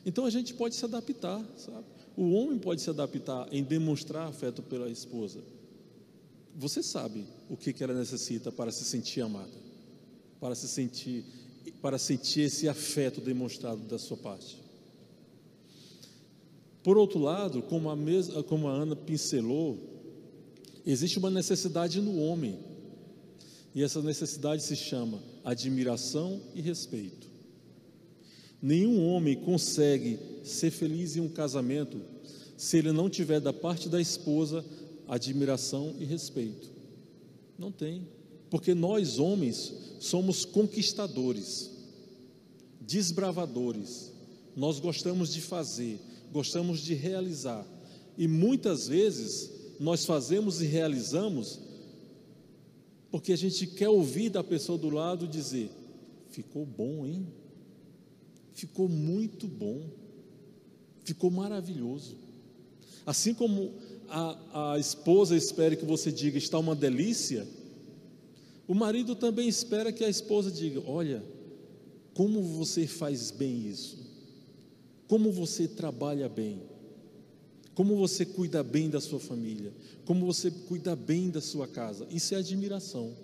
Então a gente pode se adaptar, sabe? O homem pode se adaptar em demonstrar afeto pela esposa. Você sabe o que, ela necessita para se sentir amada, para se sentir, para sentir esse afeto demonstrado da sua parte. Por outro lado, como a, mesma, como a Ana pincelou, existe uma necessidade no homem, e essa necessidade se chama admiração e respeito. Nenhum homem consegue ser feliz em um casamento se ele não tiver da parte da esposa admiração e respeito. Não tem. Porque nós, homens, somos conquistadores, desbravadores. Nós gostamos de fazer, gostamos de realizar. E muitas vezes nós fazemos e realizamos porque a gente quer ouvir da pessoa do lado dizer: ficou bom, hein? Ficou muito bom, ficou maravilhoso. Assim como a, a esposa espera que você diga está uma delícia, o marido também espera que a esposa diga: Olha, como você faz bem isso, como você trabalha bem, como você cuida bem da sua família, como você cuida bem da sua casa. Isso é admiração.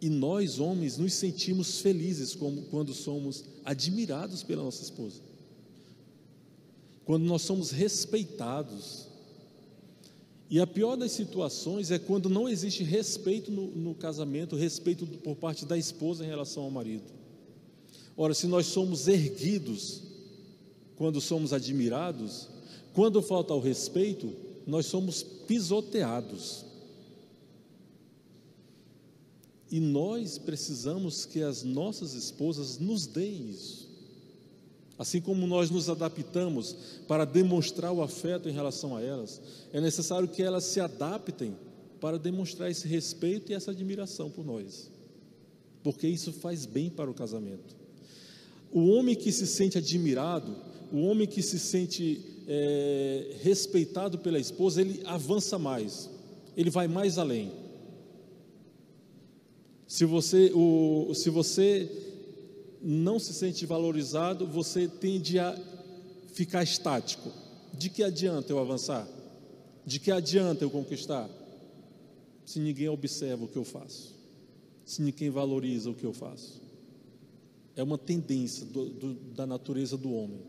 E nós, homens, nos sentimos felizes como, quando somos admirados pela nossa esposa quando nós somos respeitados. E a pior das situações é quando não existe respeito no, no, casamento, respeito por parte da esposa em relação ao marido. Ora, se nós somos erguidos quando somos admirados, quando falta o respeito, nós somos pisoteados. E nós precisamos que as nossas esposas nos deem isso. Assim como nós nos adaptamos para demonstrar o afeto em relação a elas, é necessário que elas se adaptem para demonstrar esse respeito e essa admiração por nós, porque isso faz bem para o casamento. O homem que se sente admirado, o homem que se sente é, respeitado pela esposa, ele avança mais, ele vai mais além. Se você, o, se você não se sente valorizado, você tende a ficar estático. De que adianta eu avançar? De que adianta eu conquistar? Se ninguém observa o que eu faço, se ninguém valoriza o que eu faço. É uma tendência do, do, da natureza do homem.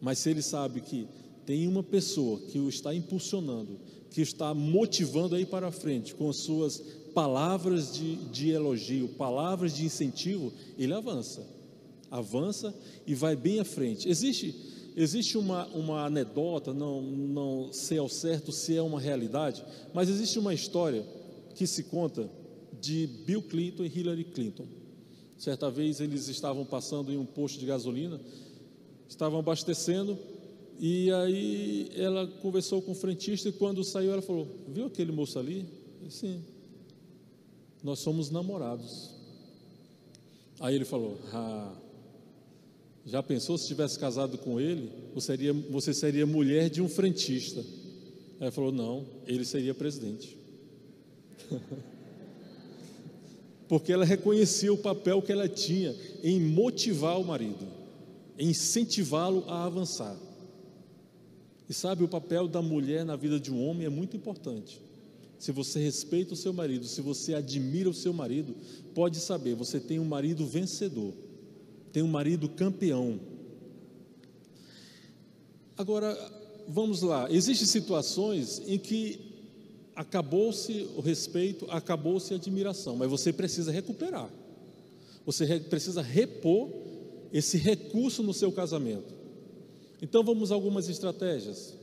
Mas se ele sabe que tem uma pessoa que o está impulsionando, que está motivando aí para frente com as suas palavras de, de elogio, palavras de incentivo, ele avança avança e vai bem à frente. Existe, existe uma, uma anedota, não, não sei ao certo se é uma realidade, mas existe uma história que se conta de Bill Clinton e Hillary Clinton. Certa vez eles estavam passando em um posto de gasolina, estavam abastecendo, e aí ela conversou com o frentista e quando saiu ela falou: Viu aquele moço ali? Sim. Nós somos namorados. Aí ele falou: Ah, já pensou se tivesse casado com ele, você seria, você seria mulher de um frentista? Aí falou: não, ele seria presidente. Porque ela reconhecia o papel que ela tinha em motivar o marido, em incentivá-lo a avançar. E sabe, o papel da mulher na vida de um homem é muito importante. Se você respeita o seu marido, se você admira o seu marido, pode saber, você tem um marido vencedor tem um marido campeão. Agora, vamos lá, existem situações em que acabou-se o respeito, acabou-se a admiração, mas você precisa recuperar. Você precisa repor esse recurso no seu casamento. Então vamos a algumas estratégias.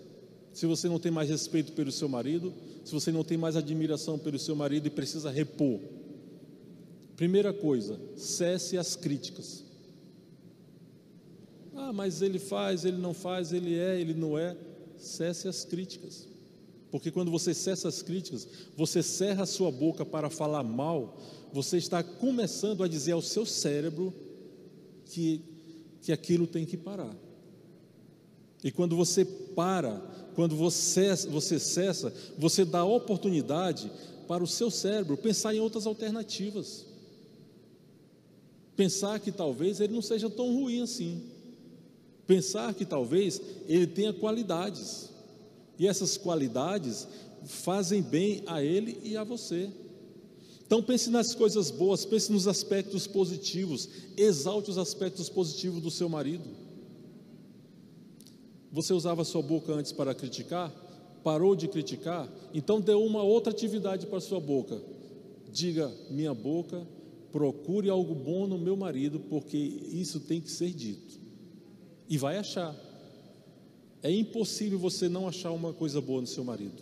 Se você não tem mais respeito pelo seu marido, se você não tem mais admiração pelo seu marido e precisa repor. Primeira coisa, cesse as críticas. Ah, mas ele faz, ele não faz, ele é, ele não é. Cesse as críticas. Porque quando você cessa as críticas, você cerra a sua boca para falar mal, você está começando a dizer ao seu cérebro que, que aquilo tem que parar. E quando você para, quando você, você cessa, você dá oportunidade para o seu cérebro pensar em outras alternativas. Pensar que talvez ele não seja tão ruim assim. Pensar que talvez ele tenha qualidades, e essas qualidades fazem bem a ele e a você. Então pense nas coisas boas, pense nos aspectos positivos, exalte os aspectos positivos do seu marido. Você usava sua boca antes para criticar? Parou de criticar? Então dê uma outra atividade para sua boca. Diga: minha boca, procure algo bom no meu marido, porque isso tem que ser dito. E vai achar. É impossível você não achar uma coisa boa no seu marido.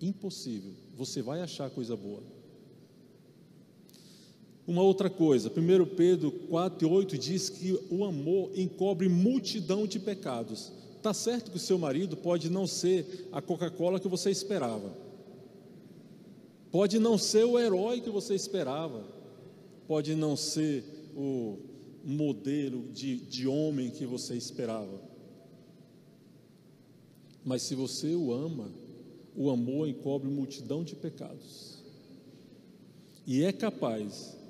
Impossível. Você vai achar coisa boa. Uma outra coisa, 1 Pedro 4 e 8 diz que o amor encobre multidão de pecados. Está certo que o seu marido pode não ser a Coca-Cola que você esperava, pode não ser o herói que você esperava, pode não ser o modelo de, de homem que você esperava. Mas se você o ama, o amor encobre multidão de pecados. E é capaz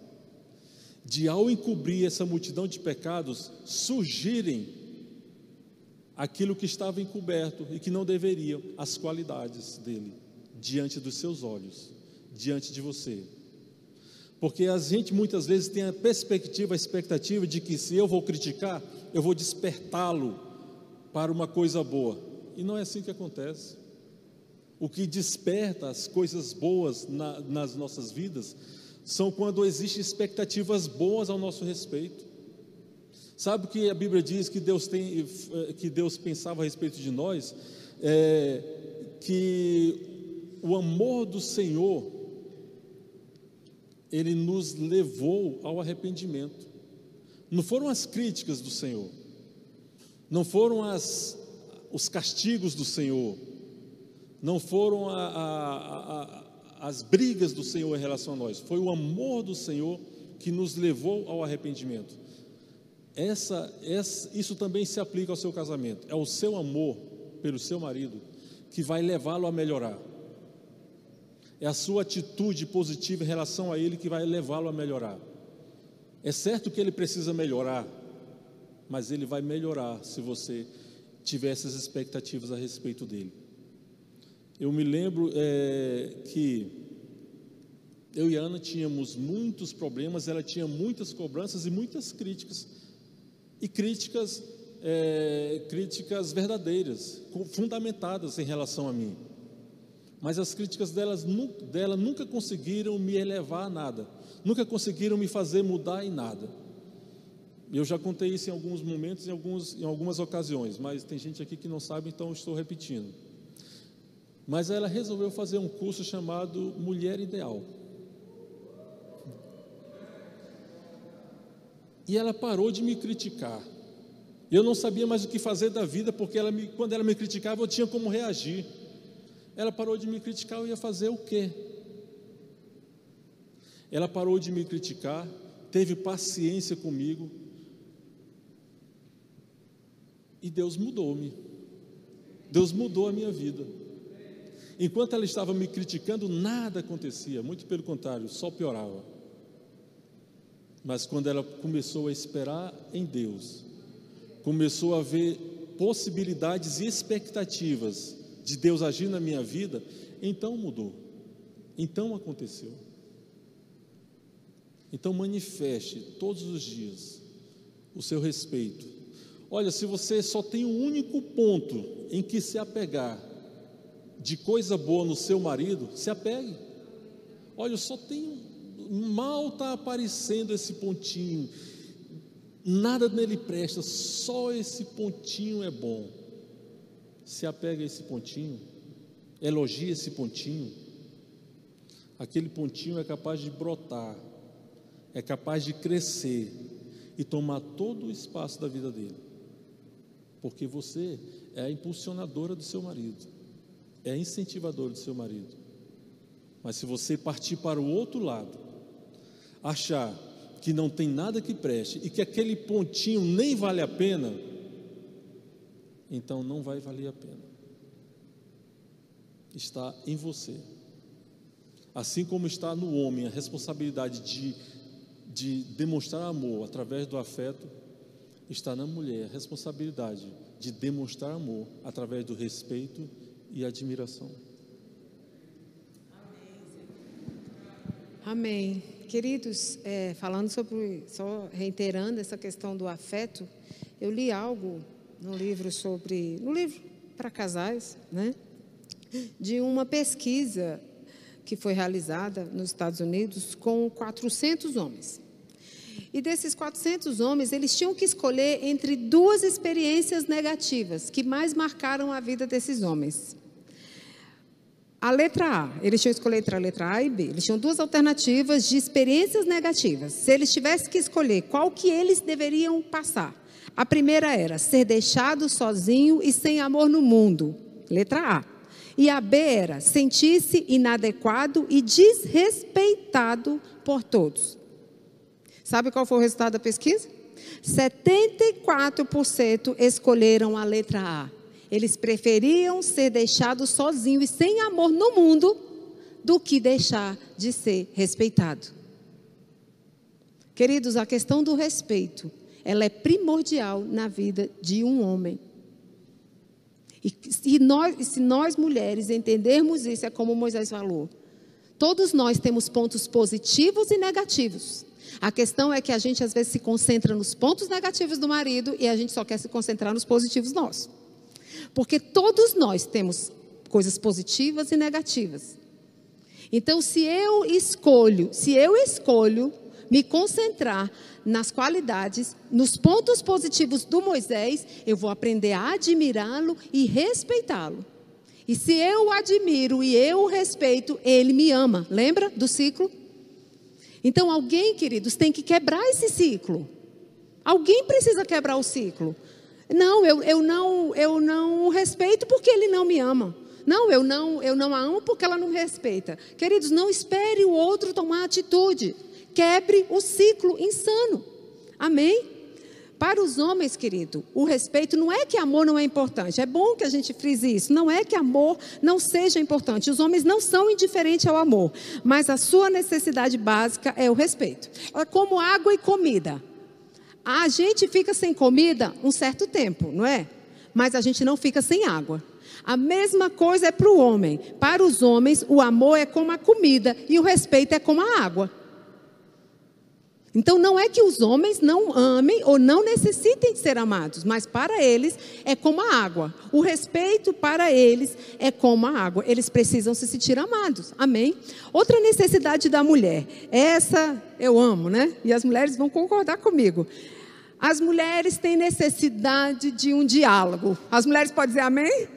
de, ao encobrir essa multidão de pecados, surgirem aquilo que estava encoberto e que não deveriam, as qualidades dele, diante dos seus olhos, diante de você. Porque a gente muitas vezes tem a perspectiva, a expectativa de que se eu vou criticar, eu vou despertá-lo para uma coisa boa. E não é assim que acontece o que desperta as coisas boas na, nas nossas vidas são quando existem expectativas boas ao nosso respeito. Sabe o que a Bíblia diz que Deus tem, que Deus pensava a respeito de nós? É, que o amor do Senhor ele nos levou ao arrependimento. Não foram as críticas do Senhor, não foram as, os castigos do Senhor, não foram a, a, a, as brigas do Senhor em relação a nós, foi o amor do Senhor que nos levou ao arrependimento. Essa, essa, isso também se aplica ao seu casamento. É o seu amor pelo seu marido que vai levá-lo a melhorar. É a sua atitude positiva em relação a ele que vai levá-lo a melhorar. É certo que ele precisa melhorar, mas ele vai melhorar se você tiver essas expectativas a respeito dele. Eu me lembro é, que eu e a Ana tínhamos muitos problemas, ela tinha muitas cobranças e muitas críticas. E críticas, é, críticas verdadeiras, fundamentadas em relação a mim. Mas as críticas delas, dela nunca conseguiram me elevar a nada, nunca conseguiram me fazer mudar em nada. Eu já contei isso em alguns momentos, em, alguns, em algumas ocasiões, mas tem gente aqui que não sabe, então estou repetindo. Mas ela resolveu fazer um curso chamado Mulher Ideal. E ela parou de me criticar. Eu não sabia mais o que fazer da vida, porque ela me, quando ela me criticava, eu tinha como reagir. Ela parou de me criticar, eu ia fazer o quê? Ela parou de me criticar, teve paciência comigo, e Deus mudou-me. Deus mudou a minha vida. Enquanto ela estava me criticando, nada acontecia, muito pelo contrário, só piorava. Mas quando ela começou a esperar em Deus, começou a ver possibilidades e expectativas de Deus agir na minha vida, então mudou. Então aconteceu. Então manifeste todos os dias o seu respeito. Olha, se você só tem um único ponto em que se apegar, de coisa boa no seu marido, se apegue. Olha, só tem mal está aparecendo esse pontinho. Nada nele presta, só esse pontinho é bom. Se apega a esse pontinho, elogia esse pontinho. Aquele pontinho é capaz de brotar, é capaz de crescer e tomar todo o espaço da vida dele. Porque você é a impulsionadora do seu marido é incentivador do seu marido. Mas se você partir para o outro lado, achar que não tem nada que preste e que aquele pontinho nem vale a pena, então não vai valer a pena. Está em você. Assim como está no homem a responsabilidade de, de demonstrar amor através do afeto, está na mulher a responsabilidade de demonstrar amor através do respeito e admiração. Amém. Queridos, é, falando sobre, só reiterando essa questão do afeto, eu li algo no livro sobre, no livro para casais, né? De uma pesquisa que foi realizada nos Estados Unidos com 400 homens. E desses 400 homens, eles tinham que escolher entre duas experiências negativas que mais marcaram a vida desses homens. A letra A, eles tinham que escolher entre a letra A e B. Eles tinham duas alternativas de experiências negativas. Se eles tivessem que escolher qual que eles deveriam passar. A primeira era ser deixado sozinho e sem amor no mundo. Letra A. E a B era sentir-se inadequado e desrespeitado por todos. Sabe qual foi o resultado da pesquisa? 74% escolheram a letra A. Eles preferiam ser deixados sozinhos e sem amor no mundo do que deixar de ser respeitado. Queridos, a questão do respeito, ela é primordial na vida de um homem. E se nós, se nós mulheres entendermos isso, é como Moisés falou. Todos nós temos pontos positivos e negativos. A questão é que a gente às vezes se concentra nos pontos negativos do marido e a gente só quer se concentrar nos positivos nossos. Porque todos nós temos coisas positivas e negativas. Então, se eu escolho, se eu escolho me concentrar nas qualidades, nos pontos positivos do Moisés, eu vou aprender a admirá-lo e respeitá-lo. E se eu o admiro e eu o respeito, ele me ama. Lembra do ciclo? Então, alguém, queridos, tem que quebrar esse ciclo. Alguém precisa quebrar o ciclo. Não, eu, eu não, eu não respeito porque ele não me ama. Não, eu não, eu não a amo porque ela não me respeita. Queridos, não espere o outro tomar atitude. Quebre o ciclo insano. Amém? Para os homens, querido, o respeito não é que amor não é importante. É bom que a gente frise isso. Não é que amor não seja importante. Os homens não são indiferentes ao amor. Mas a sua necessidade básica é o respeito. É como água e comida. A gente fica sem comida um certo tempo, não é? Mas a gente não fica sem água. A mesma coisa é para o homem. Para os homens, o amor é como a comida e o respeito é como a água. Então não é que os homens não amem ou não necessitem de ser amados, mas para eles é como a água. O respeito para eles é como a água. Eles precisam se sentir amados. Amém? Outra necessidade da mulher, essa eu amo, né? E as mulheres vão concordar comigo. As mulheres têm necessidade de um diálogo. As mulheres podem dizer amém?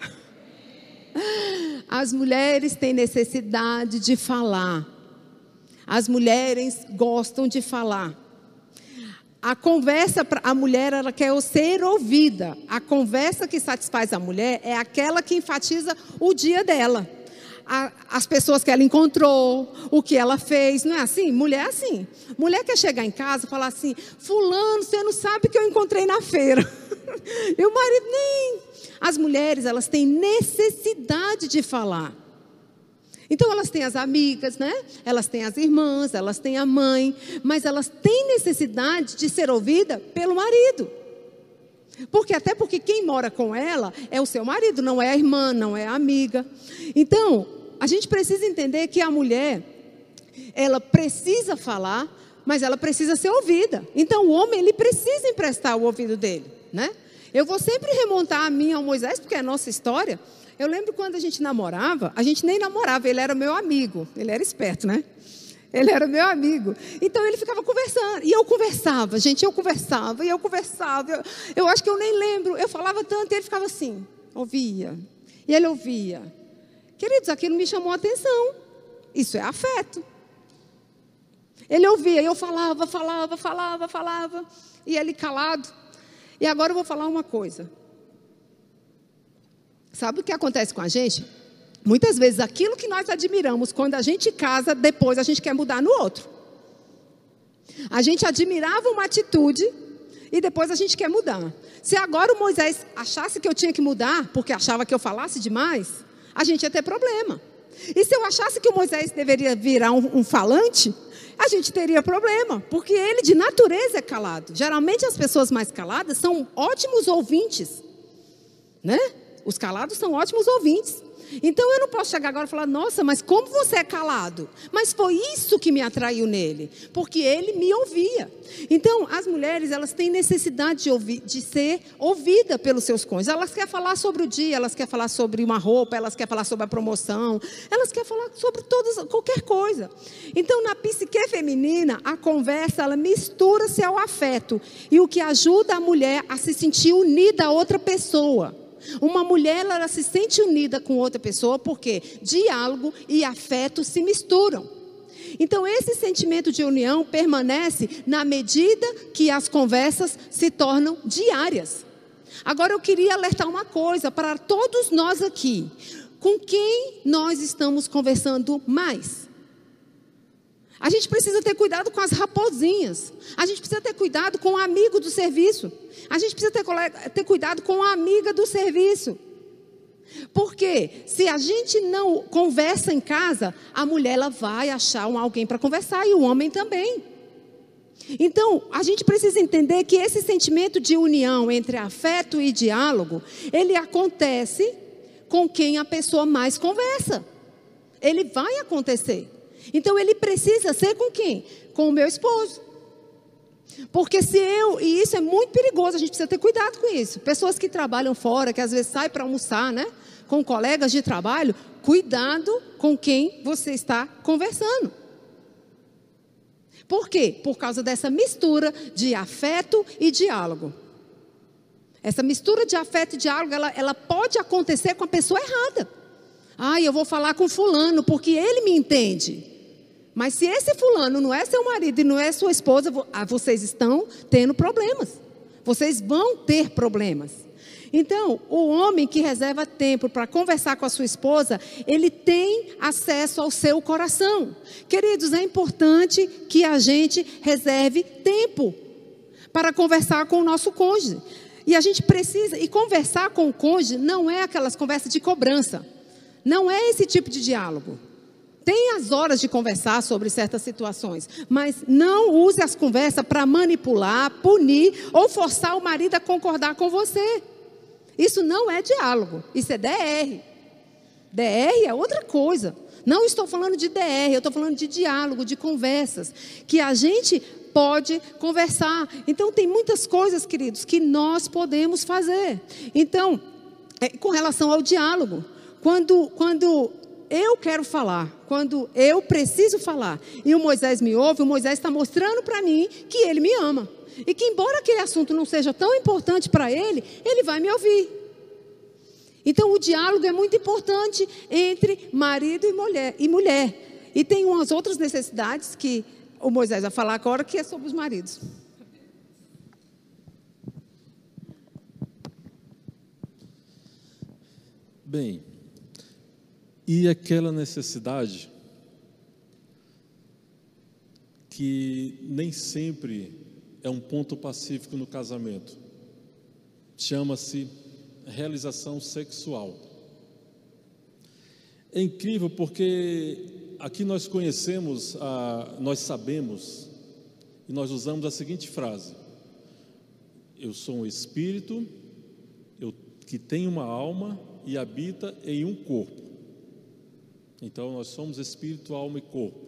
As mulheres têm necessidade de falar. As mulheres gostam de falar. A conversa, a mulher, ela quer ser ouvida. A conversa que satisfaz a mulher é aquela que enfatiza o dia dela. A, as pessoas que ela encontrou, o que ela fez, não é assim? Mulher é assim. Mulher quer chegar em casa e falar assim: Fulano, você não sabe o que eu encontrei na feira. e o marido nem. As mulheres, elas têm necessidade de falar. Então elas têm as amigas, né? Elas têm as irmãs, elas têm a mãe, mas elas têm necessidade de ser ouvida pelo marido. Porque até porque quem mora com ela é o seu marido, não é a irmã, não é a amiga. Então, a gente precisa entender que a mulher ela precisa falar, mas ela precisa ser ouvida. Então, o homem ele precisa emprestar o ouvido dele, né? Eu vou sempre remontar a mim ao Moisés, porque é a nossa história. Eu lembro quando a gente namorava, a gente nem namorava, ele era meu amigo, ele era esperto, né? Ele era meu amigo. Então ele ficava conversando. E eu conversava, gente, eu conversava, e eu conversava. Eu, eu acho que eu nem lembro. Eu falava tanto e ele ficava assim, ouvia. E ele ouvia. Queridos, aquilo me chamou a atenção. Isso é afeto. Ele ouvia, eu falava, falava, falava, falava. E ele calado. E agora eu vou falar uma coisa. Sabe o que acontece com a gente? Muitas vezes aquilo que nós admiramos quando a gente casa, depois a gente quer mudar no outro. A gente admirava uma atitude e depois a gente quer mudar. Se agora o Moisés achasse que eu tinha que mudar, porque achava que eu falasse demais, a gente ia ter problema. E se eu achasse que o Moisés deveria virar um, um falante, a gente teria problema, porque ele de natureza é calado. Geralmente as pessoas mais caladas são ótimos ouvintes, né? Os calados são ótimos ouvintes. Então eu não posso chegar agora e falar, nossa, mas como você é calado? Mas foi isso que me atraiu nele, porque ele me ouvia. Então, as mulheres, elas têm necessidade de, ouvir, de ser ouvida pelos seus cônjuges. Elas querem falar sobre o dia, elas querem falar sobre uma roupa, elas querem falar sobre a promoção, elas querem falar sobre todas, qualquer coisa. Então, na psique feminina, a conversa, ela mistura-se ao afeto. E o que ajuda a mulher a se sentir unida a outra pessoa. Uma mulher ela se sente unida com outra pessoa porque diálogo e afeto se misturam. Então, esse sentimento de união permanece na medida que as conversas se tornam diárias. Agora, eu queria alertar uma coisa para todos nós aqui: com quem nós estamos conversando mais? A gente precisa ter cuidado com as raposinhas. A gente precisa ter cuidado com o amigo do serviço. A gente precisa ter, ter cuidado com a amiga do serviço. Porque se a gente não conversa em casa, a mulher ela vai achar um alguém para conversar e o homem também. Então, a gente precisa entender que esse sentimento de união entre afeto e diálogo, ele acontece com quem a pessoa mais conversa. Ele vai acontecer. Então ele precisa ser com quem? Com o meu esposo. Porque se eu, e isso é muito perigoso, a gente precisa ter cuidado com isso. Pessoas que trabalham fora, que às vezes saem para almoçar, né? Com colegas de trabalho, cuidado com quem você está conversando. Por quê? Por causa dessa mistura de afeto e diálogo. Essa mistura de afeto e diálogo, ela, ela pode acontecer com a pessoa errada. Ah, eu vou falar com fulano porque ele me entende. Mas se esse fulano não é seu marido e não é sua esposa, ah, vocês estão tendo problemas. Vocês vão ter problemas. Então, o homem que reserva tempo para conversar com a sua esposa, ele tem acesso ao seu coração. Queridos, é importante que a gente reserve tempo para conversar com o nosso cônjuge. E a gente precisa, e conversar com o cônjuge não é aquelas conversas de cobrança. Não é esse tipo de diálogo. Tem as horas de conversar sobre certas situações, mas não use as conversas para manipular, punir ou forçar o marido a concordar com você. Isso não é diálogo, isso é DR. DR é outra coisa. Não estou falando de DR, eu estou falando de diálogo, de conversas, que a gente pode conversar. Então, tem muitas coisas, queridos, que nós podemos fazer. Então, é, com relação ao diálogo, quando, quando eu quero falar, quando eu preciso falar, e o Moisés me ouve, o Moisés está mostrando para mim que ele me ama. E que, embora aquele assunto não seja tão importante para ele, ele vai me ouvir. Então, o diálogo é muito importante entre marido e mulher. E, mulher. e tem umas outras necessidades que o Moisés vai falar agora, que é sobre os maridos. Bem, e aquela necessidade que nem sempre é um ponto pacífico no casamento. Chama-se realização sexual. É incrível porque aqui nós conhecemos, a, nós sabemos, e nós usamos a seguinte frase: Eu sou um espírito, eu, que tem uma alma e habita em um corpo. Então nós somos espírito, alma e corpo.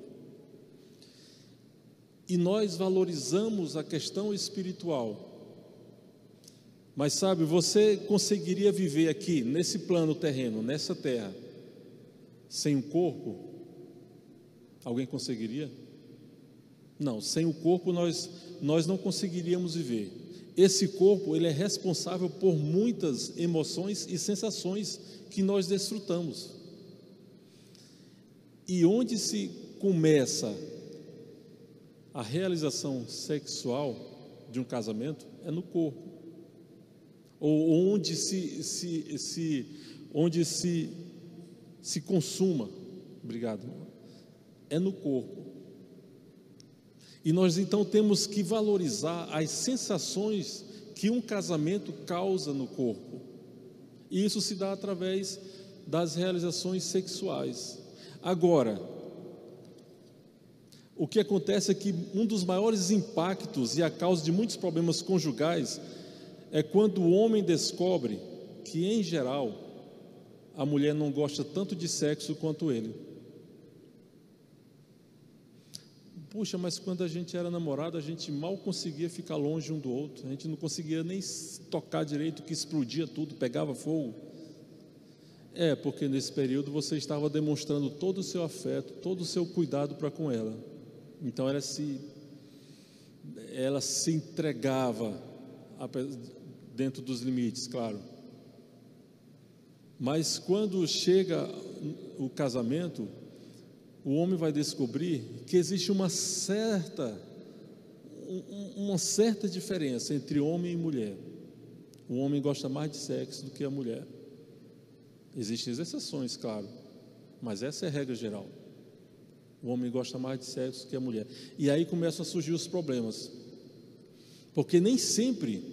E nós valorizamos a questão espiritual. Mas sabe, você conseguiria viver aqui, nesse plano terreno, nessa terra, sem um corpo? Alguém conseguiria? Não, sem o corpo nós, nós não conseguiríamos viver. Esse corpo, ele é responsável por muitas emoções e sensações que nós desfrutamos. E onde se começa a realização sexual de um casamento é no corpo. Ou onde se, se, se, onde se, se consuma, obrigado, é no corpo. E nós então temos que valorizar as sensações que um casamento causa no corpo. E isso se dá através das realizações sexuais. Agora, o que acontece é que um dos maiores impactos e a causa de muitos problemas conjugais é quando o homem descobre que, em geral, a mulher não gosta tanto de sexo quanto ele. Puxa, mas quando a gente era namorado, a gente mal conseguia ficar longe um do outro, a gente não conseguia nem tocar direito, que explodia tudo, pegava fogo. É, porque nesse período você estava demonstrando todo o seu afeto, todo o seu cuidado para com ela. Então ela se ela se entregava dentro dos limites, claro. Mas quando chega o casamento, o homem vai descobrir que existe uma certa uma certa diferença entre homem e mulher. O homem gosta mais de sexo do que a mulher. Existem exceções, claro, mas essa é a regra geral. O homem gosta mais de sexo que a mulher. E aí começam a surgir os problemas. Porque nem sempre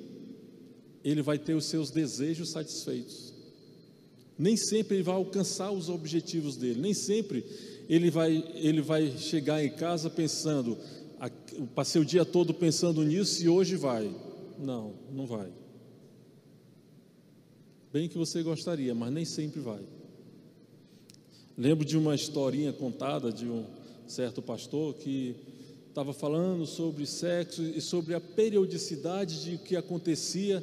ele vai ter os seus desejos satisfeitos. Nem sempre ele vai alcançar os objetivos dele. Nem sempre ele vai, ele vai chegar em casa pensando, passei o dia todo pensando nisso e hoje vai. Não, não vai. Bem que você gostaria, mas nem sempre vai. Lembro de uma historinha contada de um certo pastor que estava falando sobre sexo e sobre a periodicidade de que acontecia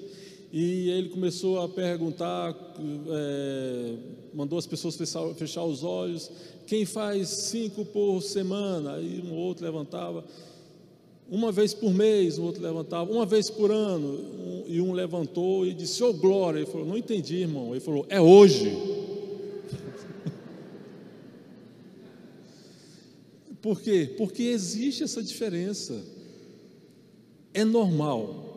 e ele começou a perguntar, é, mandou as pessoas fechar, fechar, os olhos, quem faz cinco por semana? Aí um outro levantava, uma vez por mês, o outro levantava, uma vez por ano, um, e um levantou e disse, ô oh, glória, ele falou, não entendi irmão, ele falou, é hoje, Por quê? Porque existe essa diferença. É normal.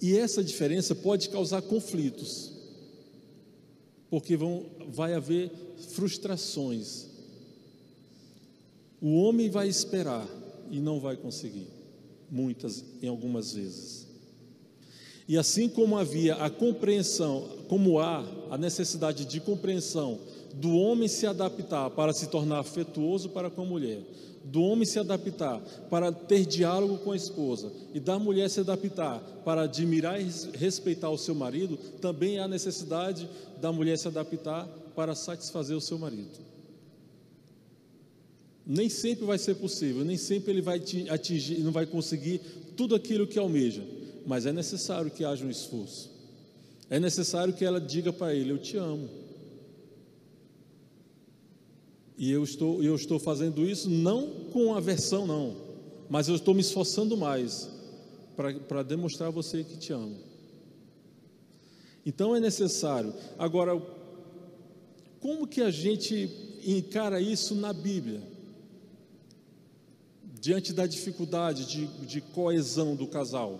E essa diferença pode causar conflitos. Porque vão, vai haver frustrações. O homem vai esperar e não vai conseguir, muitas em algumas vezes. E assim como havia a compreensão, como há a necessidade de compreensão do homem se adaptar para se tornar afetuoso para com a mulher, do homem se adaptar para ter diálogo com a esposa e da mulher se adaptar para admirar e respeitar o seu marido, também há necessidade da mulher se adaptar para satisfazer o seu marido. Nem sempre vai ser possível, nem sempre ele vai atingir, não vai conseguir tudo aquilo que almeja, mas é necessário que haja um esforço. É necessário que ela diga para ele: Eu te amo. E eu estou, eu estou fazendo isso não com aversão, não, mas eu estou me esforçando mais para demonstrar a você que te amo. Então é necessário. Agora, como que a gente encara isso na Bíblia? Diante da dificuldade de, de coesão do casal.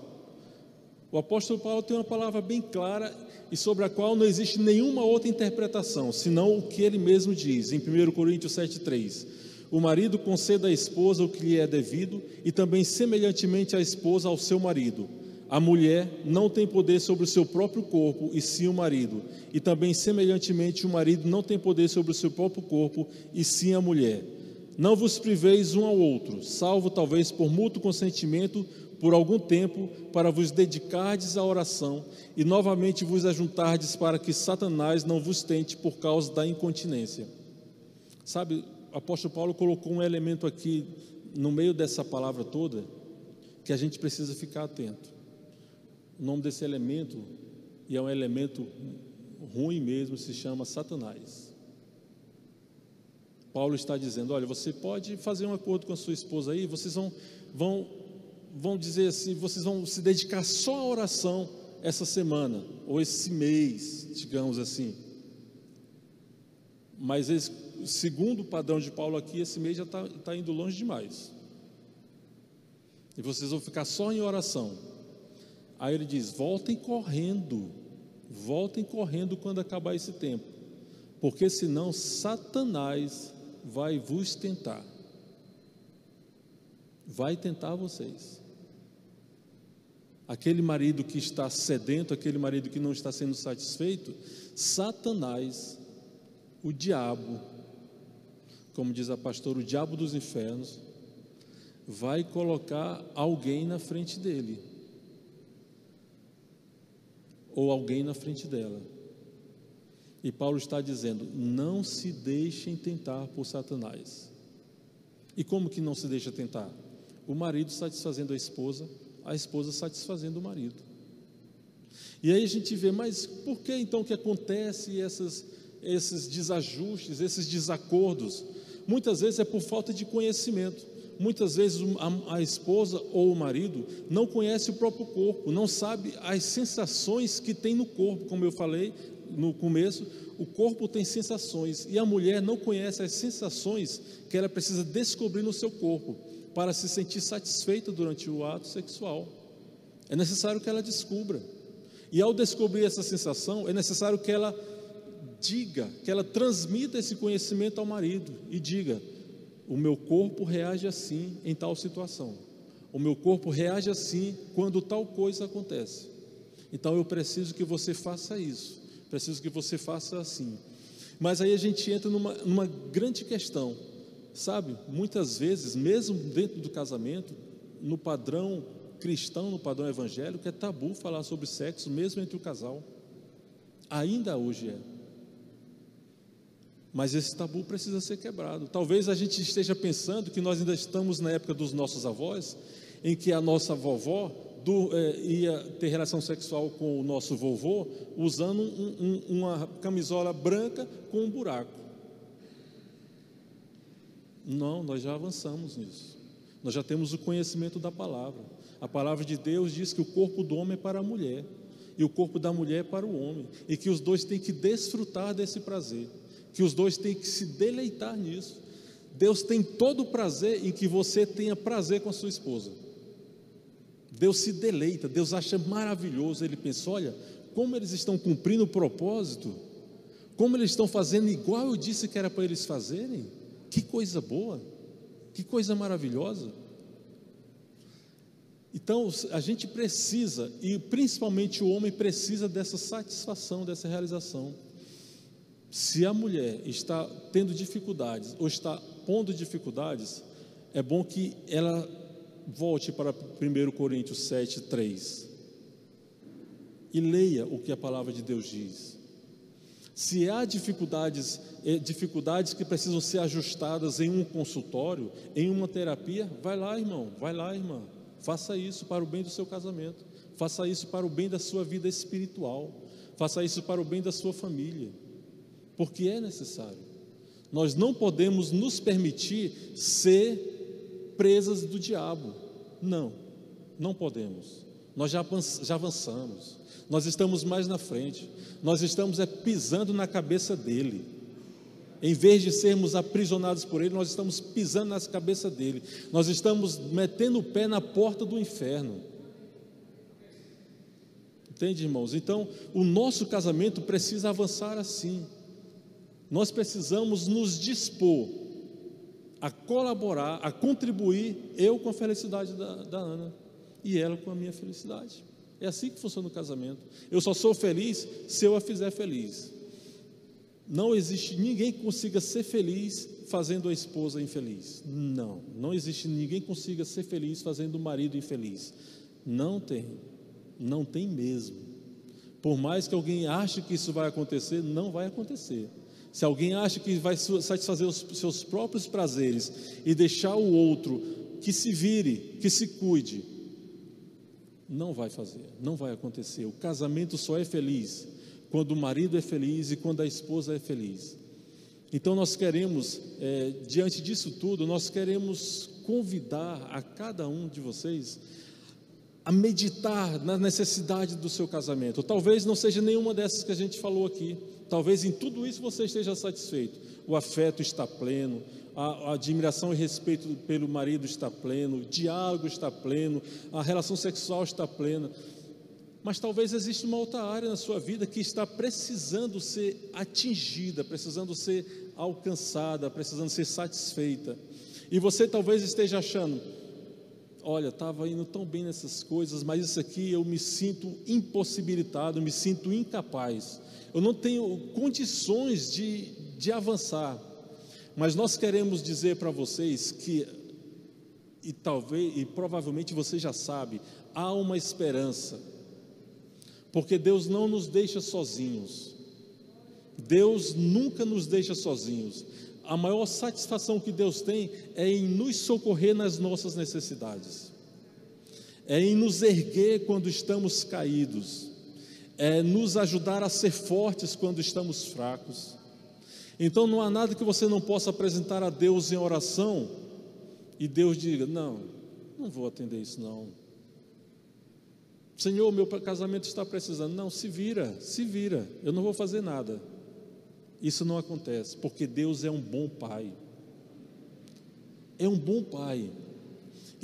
O apóstolo Paulo tem uma palavra bem clara e sobre a qual não existe nenhuma outra interpretação, senão o que ele mesmo diz em 1 Coríntios 7,3. O marido conceda à esposa o que lhe é devido, e também semelhantemente a esposa ao seu marido. A mulher não tem poder sobre o seu próprio corpo, e sim o marido. E também semelhantemente o marido não tem poder sobre o seu próprio corpo, e sim a mulher. Não vos priveis um ao outro, salvo talvez por mútuo consentimento, por algum tempo para vos dedicardes à oração e novamente vos ajuntardes para que Satanás não vos tente por causa da incontinência. Sabe, o apóstolo Paulo colocou um elemento aqui no meio dessa palavra toda que a gente precisa ficar atento. O nome desse elemento, e é um elemento ruim mesmo, se chama Satanás. Paulo está dizendo: olha, você pode fazer um acordo com a sua esposa aí, vocês vão, vão vão dizer assim: vocês vão se dedicar só à oração essa semana, ou esse mês, digamos assim. Mas, esse, segundo o padrão de Paulo aqui, esse mês já está tá indo longe demais. E vocês vão ficar só em oração. Aí ele diz: voltem correndo, voltem correndo quando acabar esse tempo, porque senão Satanás vai vos tentar. Vai tentar vocês. Aquele marido que está sedento, aquele marido que não está sendo satisfeito, Satanás, o diabo, como diz a pastora, o diabo dos infernos vai colocar alguém na frente dele ou alguém na frente dela. E Paulo está dizendo: não se deixem tentar por Satanás. E como que não se deixa tentar? O marido satisfazendo a esposa, a esposa satisfazendo o marido. E aí a gente vê, mas por que então que acontece essas, esses desajustes, esses desacordos? Muitas vezes é por falta de conhecimento. Muitas vezes a, a esposa ou o marido não conhece o próprio corpo, não sabe as sensações que tem no corpo, como eu falei no começo, o corpo tem sensações e a mulher não conhece as sensações que ela precisa descobrir no seu corpo para se sentir satisfeita durante o ato sexual. É necessário que ela descubra. E ao descobrir essa sensação, é necessário que ela diga, que ela transmita esse conhecimento ao marido e diga: o meu corpo reage assim em tal situação. O meu corpo reage assim quando tal coisa acontece. Então eu preciso que você faça isso. Preciso que você faça assim. Mas aí a gente entra numa, numa grande questão. Sabe, muitas vezes, mesmo dentro do casamento, no padrão cristão, no padrão evangélico, é tabu falar sobre sexo, mesmo entre o casal. Ainda hoje é. Mas esse tabu precisa ser quebrado. Talvez a gente esteja pensando que nós ainda estamos na época dos nossos avós, em que a nossa vovó do, é, ia ter relação sexual com o nosso vovô usando um, um, uma camisola branca com um buraco. Não, nós já avançamos nisso. Nós já temos o conhecimento da palavra. A palavra de Deus diz que o corpo do homem é para a mulher e o corpo da mulher é para o homem, e que os dois têm que desfrutar desse prazer que os dois têm que se deleitar nisso. Deus tem todo o prazer em que você tenha prazer com a sua esposa. Deus se deleita, Deus acha maravilhoso. Ele pensa: olha, como eles estão cumprindo o propósito, como eles estão fazendo igual eu disse que era para eles fazerem. Que coisa boa, que coisa maravilhosa. Então, a gente precisa, e principalmente o homem precisa dessa satisfação, dessa realização. Se a mulher está tendo dificuldades ou está pondo dificuldades, é bom que ela volte para 1 Coríntios 7, 3 e leia o que a palavra de Deus diz. Se há dificuldades, eh, dificuldades que precisam ser ajustadas em um consultório, em uma terapia, vai lá, irmão, vai lá, irmã. Faça isso para o bem do seu casamento. Faça isso para o bem da sua vida espiritual. Faça isso para o bem da sua família porque é necessário. Nós não podemos nos permitir ser presas do diabo. Não, não podemos. Nós já, avançamos, nós estamos mais na frente, nós estamos é, pisando na cabeça dele. Em vez de sermos aprisionados por ele, nós estamos pisando na cabeça dele, nós estamos metendo o pé na porta do inferno. Entende, irmãos? Então, o nosso casamento precisa avançar assim. Nós precisamos nos dispor a colaborar, a contribuir, eu com a felicidade da, da Ana e ela com a minha felicidade. É assim que funciona o casamento. Eu só sou feliz se eu a fizer feliz. Não existe ninguém que consiga ser feliz fazendo a esposa infeliz. Não, não existe ninguém que consiga ser feliz fazendo o marido infeliz. Não tem, não tem mesmo. Por mais que alguém ache que isso vai acontecer, não vai acontecer. Se alguém acha que vai satisfazer os seus próprios prazeres e deixar o outro que se vire, que se cuide, não vai fazer, não vai acontecer. O casamento só é feliz quando o marido é feliz e quando a esposa é feliz. Então nós queremos, é, diante disso tudo, nós queremos convidar a cada um de vocês a meditar na necessidade do seu casamento. Talvez não seja nenhuma dessas que a gente falou aqui. Talvez em tudo isso você esteja satisfeito. O afeto está pleno, a, admiração e respeito pelo marido está pleno, o diálogo está pleno, a relação sexual está plena. Mas talvez exista uma outra área na sua vida que está precisando ser atingida, precisando ser alcançada, precisando ser satisfeita. E você talvez esteja achando, olha, estava indo tão bem nessas coisas, mas isso aqui eu me sinto impossibilitado, me sinto incapaz eu não tenho condições de, de avançar. Mas nós queremos dizer para vocês que, e talvez, e provavelmente você já sabe, há uma esperança, porque Deus não nos deixa sozinhos. Deus nunca nos deixa sozinhos. A maior satisfação que Deus tem é em nos socorrer nas nossas necessidades, é em nos erguer quando estamos caídos, é nos ajudar a ser fortes quando estamos fracos. Então não há nada que você não possa apresentar a Deus em oração e Deus diga: Não, não vou atender isso, não. Senhor, meu casamento está precisando. Não, se vira, se vira, eu não vou fazer nada. Isso não acontece, porque Deus é um bom pai. É um bom pai.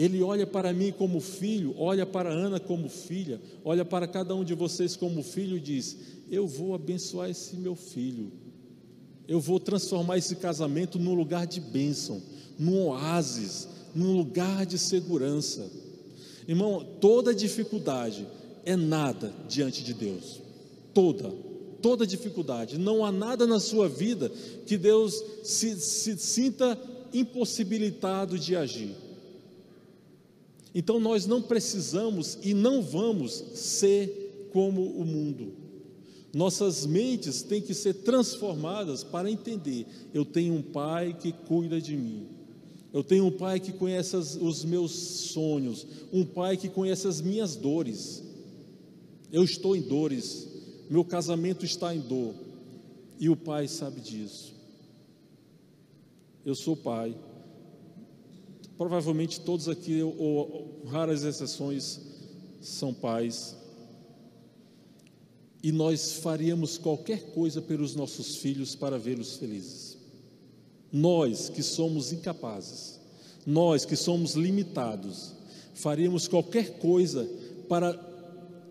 Ele olha para mim como filho, olha para Ana como filha, olha para cada um de vocês como filho e diz: Eu vou abençoar esse meu filho. Eu vou transformar esse casamento num lugar de bênção, num oásis, num lugar de segurança. Irmão, toda dificuldade é nada diante de Deus. Toda toda dificuldade. Não há nada na sua vida que Deus se, se sinta impossibilitado de agir. Então nós não precisamos e não vamos ser como o mundo. Nossas mentes têm que ser transformadas para entender: eu tenho um pai que cuida de mim. Eu tenho um pai que conhece os meus sonhos, um pai que conhece as minhas dores. Eu estou em dores, meu casamento está em dor. E o pai sabe disso. Eu sou pai. Provavelmente todos aqui, ou raras exceções, são pais. E nós faríamos qualquer coisa pelos nossos filhos para vê-los felizes. Nós que somos incapazes, nós que somos limitados, faríamos qualquer coisa para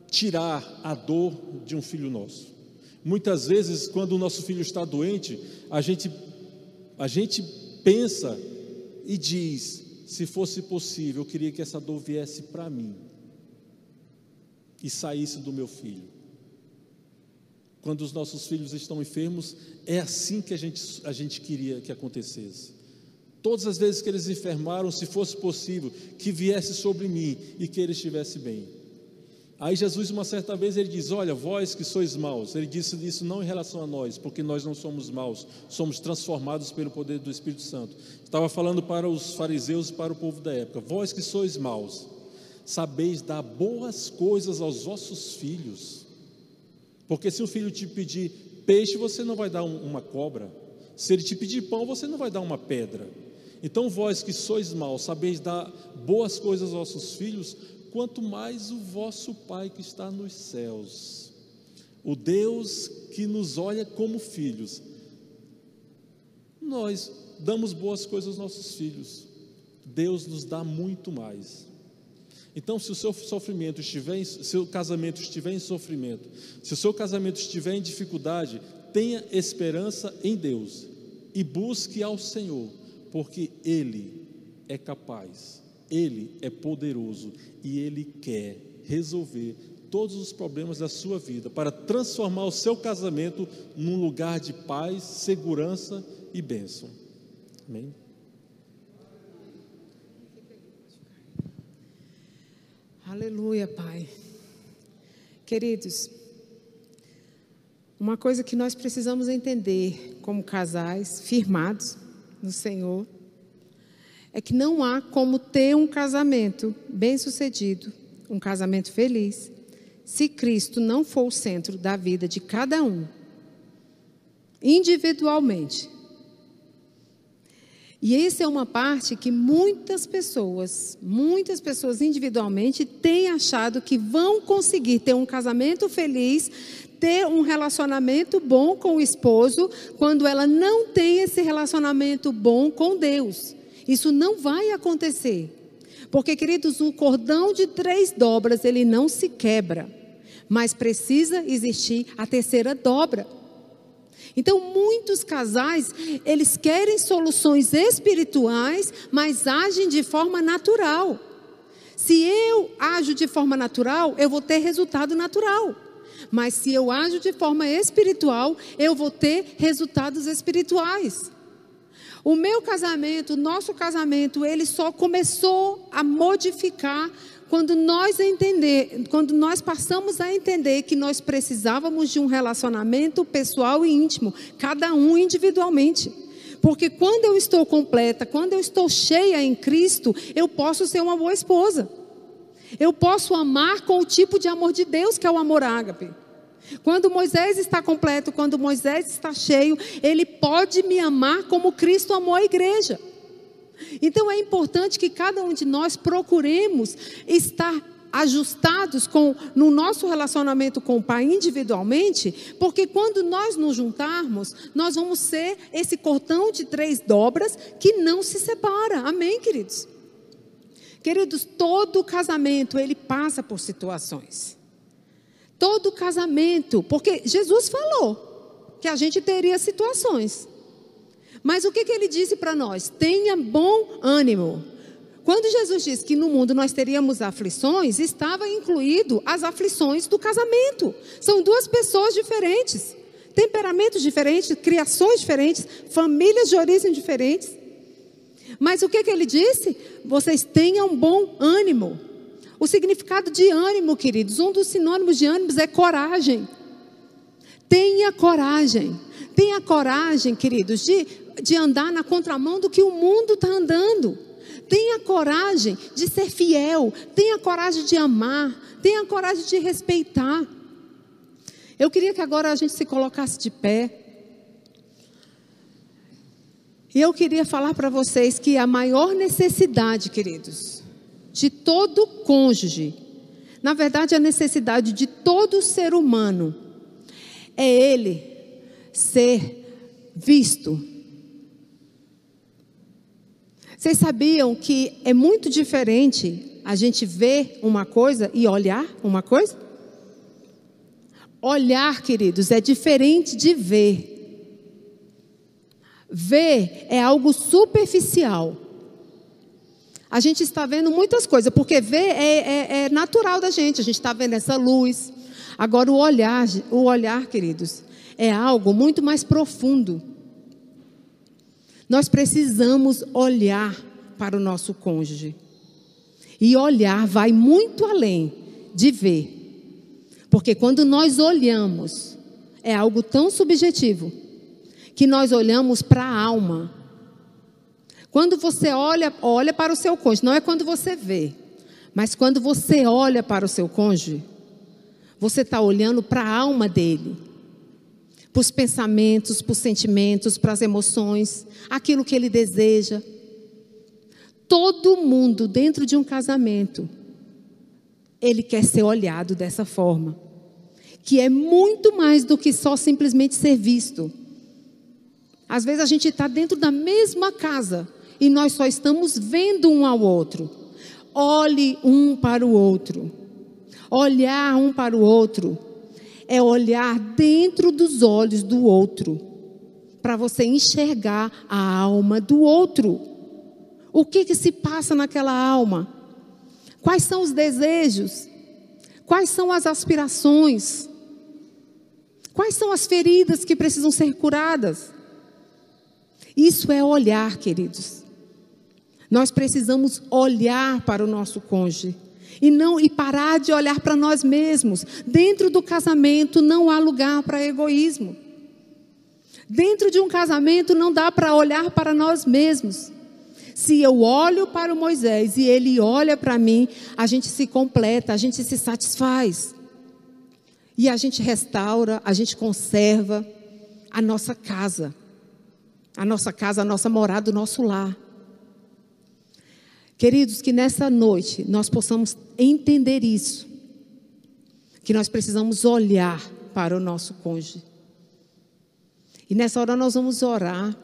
tirar a dor de um filho nosso. Muitas vezes, quando o nosso filho está doente, a gente, a gente pensa e diz: se fosse possível, eu queria que essa dor viesse para mim e saísse do meu filho. Quando os nossos filhos estão enfermos, é assim que a gente, a gente queria que acontecesse. Todas as vezes que eles enfermaram, se fosse possível, que viesse sobre mim e que ele estivesse bem. Aí Jesus, uma certa vez, ele diz: Olha, vós que sois maus. Ele disse isso não em relação a nós, porque nós não somos maus, somos transformados pelo poder do Espírito Santo. Estava falando para os fariseus e para o povo da época: Vós que sois maus, sabeis dar boas coisas aos vossos filhos. Porque se um filho te pedir peixe, você não vai dar uma cobra. Se ele te pedir pão, você não vai dar uma pedra. Então, vós que sois maus, sabeis dar boas coisas aos vossos filhos, quanto mais o vosso Pai que está nos céus, o Deus que nos olha como filhos. Nós damos boas coisas aos nossos filhos, Deus nos dá muito mais. Então, se o seu sofrimento estiver, o seu casamento estiver em sofrimento, se o seu casamento estiver em dificuldade, tenha esperança em Deus e busque ao Senhor, porque Ele é capaz ele é poderoso e Ele quer resolver todos os problemas da sua vida para transformar o seu casamento num lugar de paz, segurança e bênção. Amém? Aleluia, Pai. Queridos, uma coisa que nós precisamos entender como casais firmados no Senhor é que não há como ter um casamento bem-sucedido, um casamento feliz, se Cristo não for o centro da vida de cada um, individualmente. E essa é uma parte que muitas pessoas, muitas pessoas individualmente têm achado que vão conseguir ter um casamento feliz, ter um relacionamento bom com o esposo, quando ela não tem esse relacionamento bom com Deus. Isso não vai acontecer. Porque, queridos, um cordão de três dobras, ele não se quebra. Mas precisa existir a terceira dobra. Então, muitos casais, eles querem soluções espirituais, mas agem de forma natural. Se eu ajo de forma natural, eu vou ter resultado natural. Mas se eu ajo de forma espiritual, eu vou ter resultados espirituais. O meu casamento, o nosso casamento, ele só começou a modificar quando nós entender, quando nós passamos a entender que nós precisávamos de um relacionamento pessoal e íntimo, cada um individualmente. Porque quando eu estou completa, quando eu estou cheia em Cristo, eu posso ser uma boa esposa. Eu posso amar com o tipo de amor de Deus, que é o amor ágape. Quando Moisés está completo, quando Moisés está cheio, ele pode me amar como Cristo amou a igreja. Então é importante que cada um de nós procuremos estar ajustados com no nosso relacionamento com o Pai individualmente, porque quando nós nos juntarmos, nós vamos ser esse cordão de três dobras que não se separa. Amém, queridos. Queridos, todo casamento ele passa por situações. Todo casamento, porque Jesus falou que a gente teria situações. Mas o que, que ele disse para nós? Tenha bom ânimo. Quando Jesus disse que no mundo nós teríamos aflições, estava incluído as aflições do casamento. São duas pessoas diferentes, temperamentos diferentes, criações diferentes, famílias de origem diferentes. Mas o que, que ele disse? Vocês tenham bom ânimo. O significado de ânimo, queridos, um dos sinônimos de ânimo é coragem. Tenha coragem. Tenha coragem, queridos, de de andar na contramão do que o mundo está andando. Tenha coragem de ser fiel, tenha coragem de amar, tenha coragem de respeitar. Eu queria que agora a gente se colocasse de pé. E eu queria falar para vocês que a maior necessidade, queridos, de todo cônjuge, na verdade a necessidade de todo ser humano, é ele ser visto vocês sabiam que é muito diferente a gente ver uma coisa e olhar uma coisa? Olhar, queridos, é diferente de ver. Ver é algo superficial. A gente está vendo muitas coisas, porque ver é, é, é natural da gente. A gente está vendo essa luz. Agora, o olhar, o olhar, queridos, é algo muito mais profundo. Nós precisamos olhar para o nosso cônjuge. E olhar vai muito além de ver. Porque quando nós olhamos, é algo tão subjetivo que nós olhamos para a alma. Quando você olha, olha para o seu cônjuge, não é quando você vê, mas quando você olha para o seu cônjuge, você está olhando para a alma dele para os pensamentos, para os sentimentos, para as emoções, aquilo que ele deseja. Todo mundo dentro de um casamento, ele quer ser olhado dessa forma, que é muito mais do que só simplesmente ser visto. Às vezes a gente está dentro da mesma casa e nós só estamos vendo um ao outro. Olhe um para o outro. Olhar um para o outro é olhar dentro dos olhos do outro, para você enxergar a alma do outro. O que, que se passa naquela alma? Quais são os desejos? Quais são as aspirações? Quais são as feridas que precisam ser curadas? Isso é olhar, queridos. Nós precisamos olhar para o nosso cônjuge e não e parar de olhar para nós mesmos. Dentro do casamento não há lugar para egoísmo. Dentro de um casamento não dá para olhar para nós mesmos. Se eu olho para o Moisés e ele olha para mim, a gente se completa, a gente se satisfaz. E a gente restaura, a gente conserva a nossa casa. A nossa casa, a nossa morada, o nosso lar. Queridos, que nessa noite nós possamos entender isso. Que nós precisamos olhar para o nosso cônjuge. E nessa hora nós vamos orar.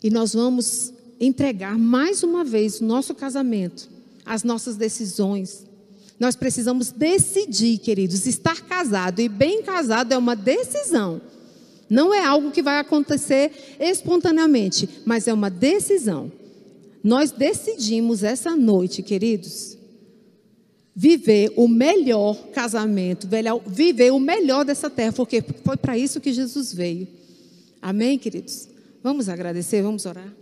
E nós vamos entregar mais uma vez o nosso casamento, as nossas decisões. Nós precisamos decidir, queridos, estar casado e bem casado é uma decisão. Não é algo que vai acontecer espontaneamente, mas é uma decisão. Nós decidimos essa noite, queridos, viver o melhor casamento, viver o melhor dessa terra, porque foi para isso que Jesus veio. Amém, queridos? Vamos agradecer, vamos orar.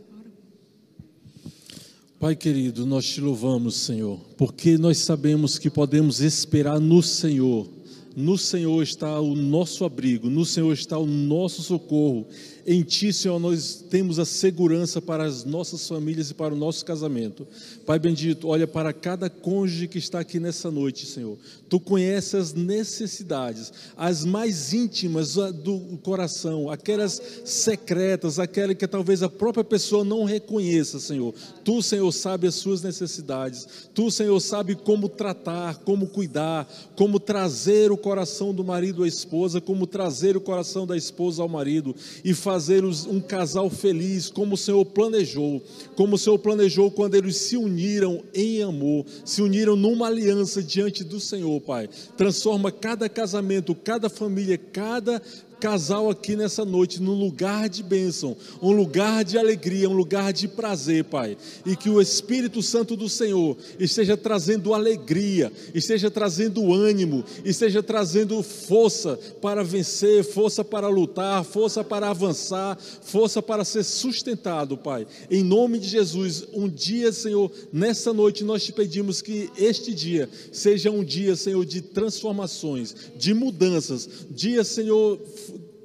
Pai querido, nós te louvamos, Senhor, porque nós sabemos que podemos esperar no Senhor. No Senhor está o nosso abrigo, no Senhor está o nosso socorro. Em Ti, Senhor, nós temos a segurança para as nossas famílias e para o nosso casamento. Pai bendito, olha para cada cônjuge que está aqui nessa noite, Senhor. Tu conheces as necessidades, as mais íntimas do coração, aquelas secretas, aquelas que talvez a própria pessoa não reconheça, Senhor. Tu, Senhor, sabe as suas necessidades. Tu, Senhor, sabe como tratar, como cuidar, como trazer o coração do marido à esposa, como trazer o coração da esposa ao marido e fazer fazer um casal feliz, como o Senhor planejou, como o Senhor planejou quando eles se uniram em amor, se uniram numa aliança diante do Senhor, Pai. Transforma cada casamento, cada família, cada casal aqui nessa noite num lugar de bênção, um lugar de alegria, um lugar de prazer, Pai. E que o Espírito Santo do Senhor esteja trazendo alegria, esteja trazendo ânimo, esteja trazendo força para vencer, força para lutar, força para avançar, força para ser sustentado, Pai. Em nome de Jesus, um dia, Senhor, nessa noite nós te pedimos que este dia seja um dia, Senhor, de transformações, de mudanças, dia, Senhor,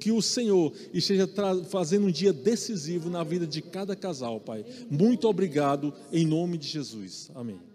que o Senhor esteja fazendo um dia decisivo na vida de cada casal, Pai. Muito obrigado, em nome de Jesus. Amém.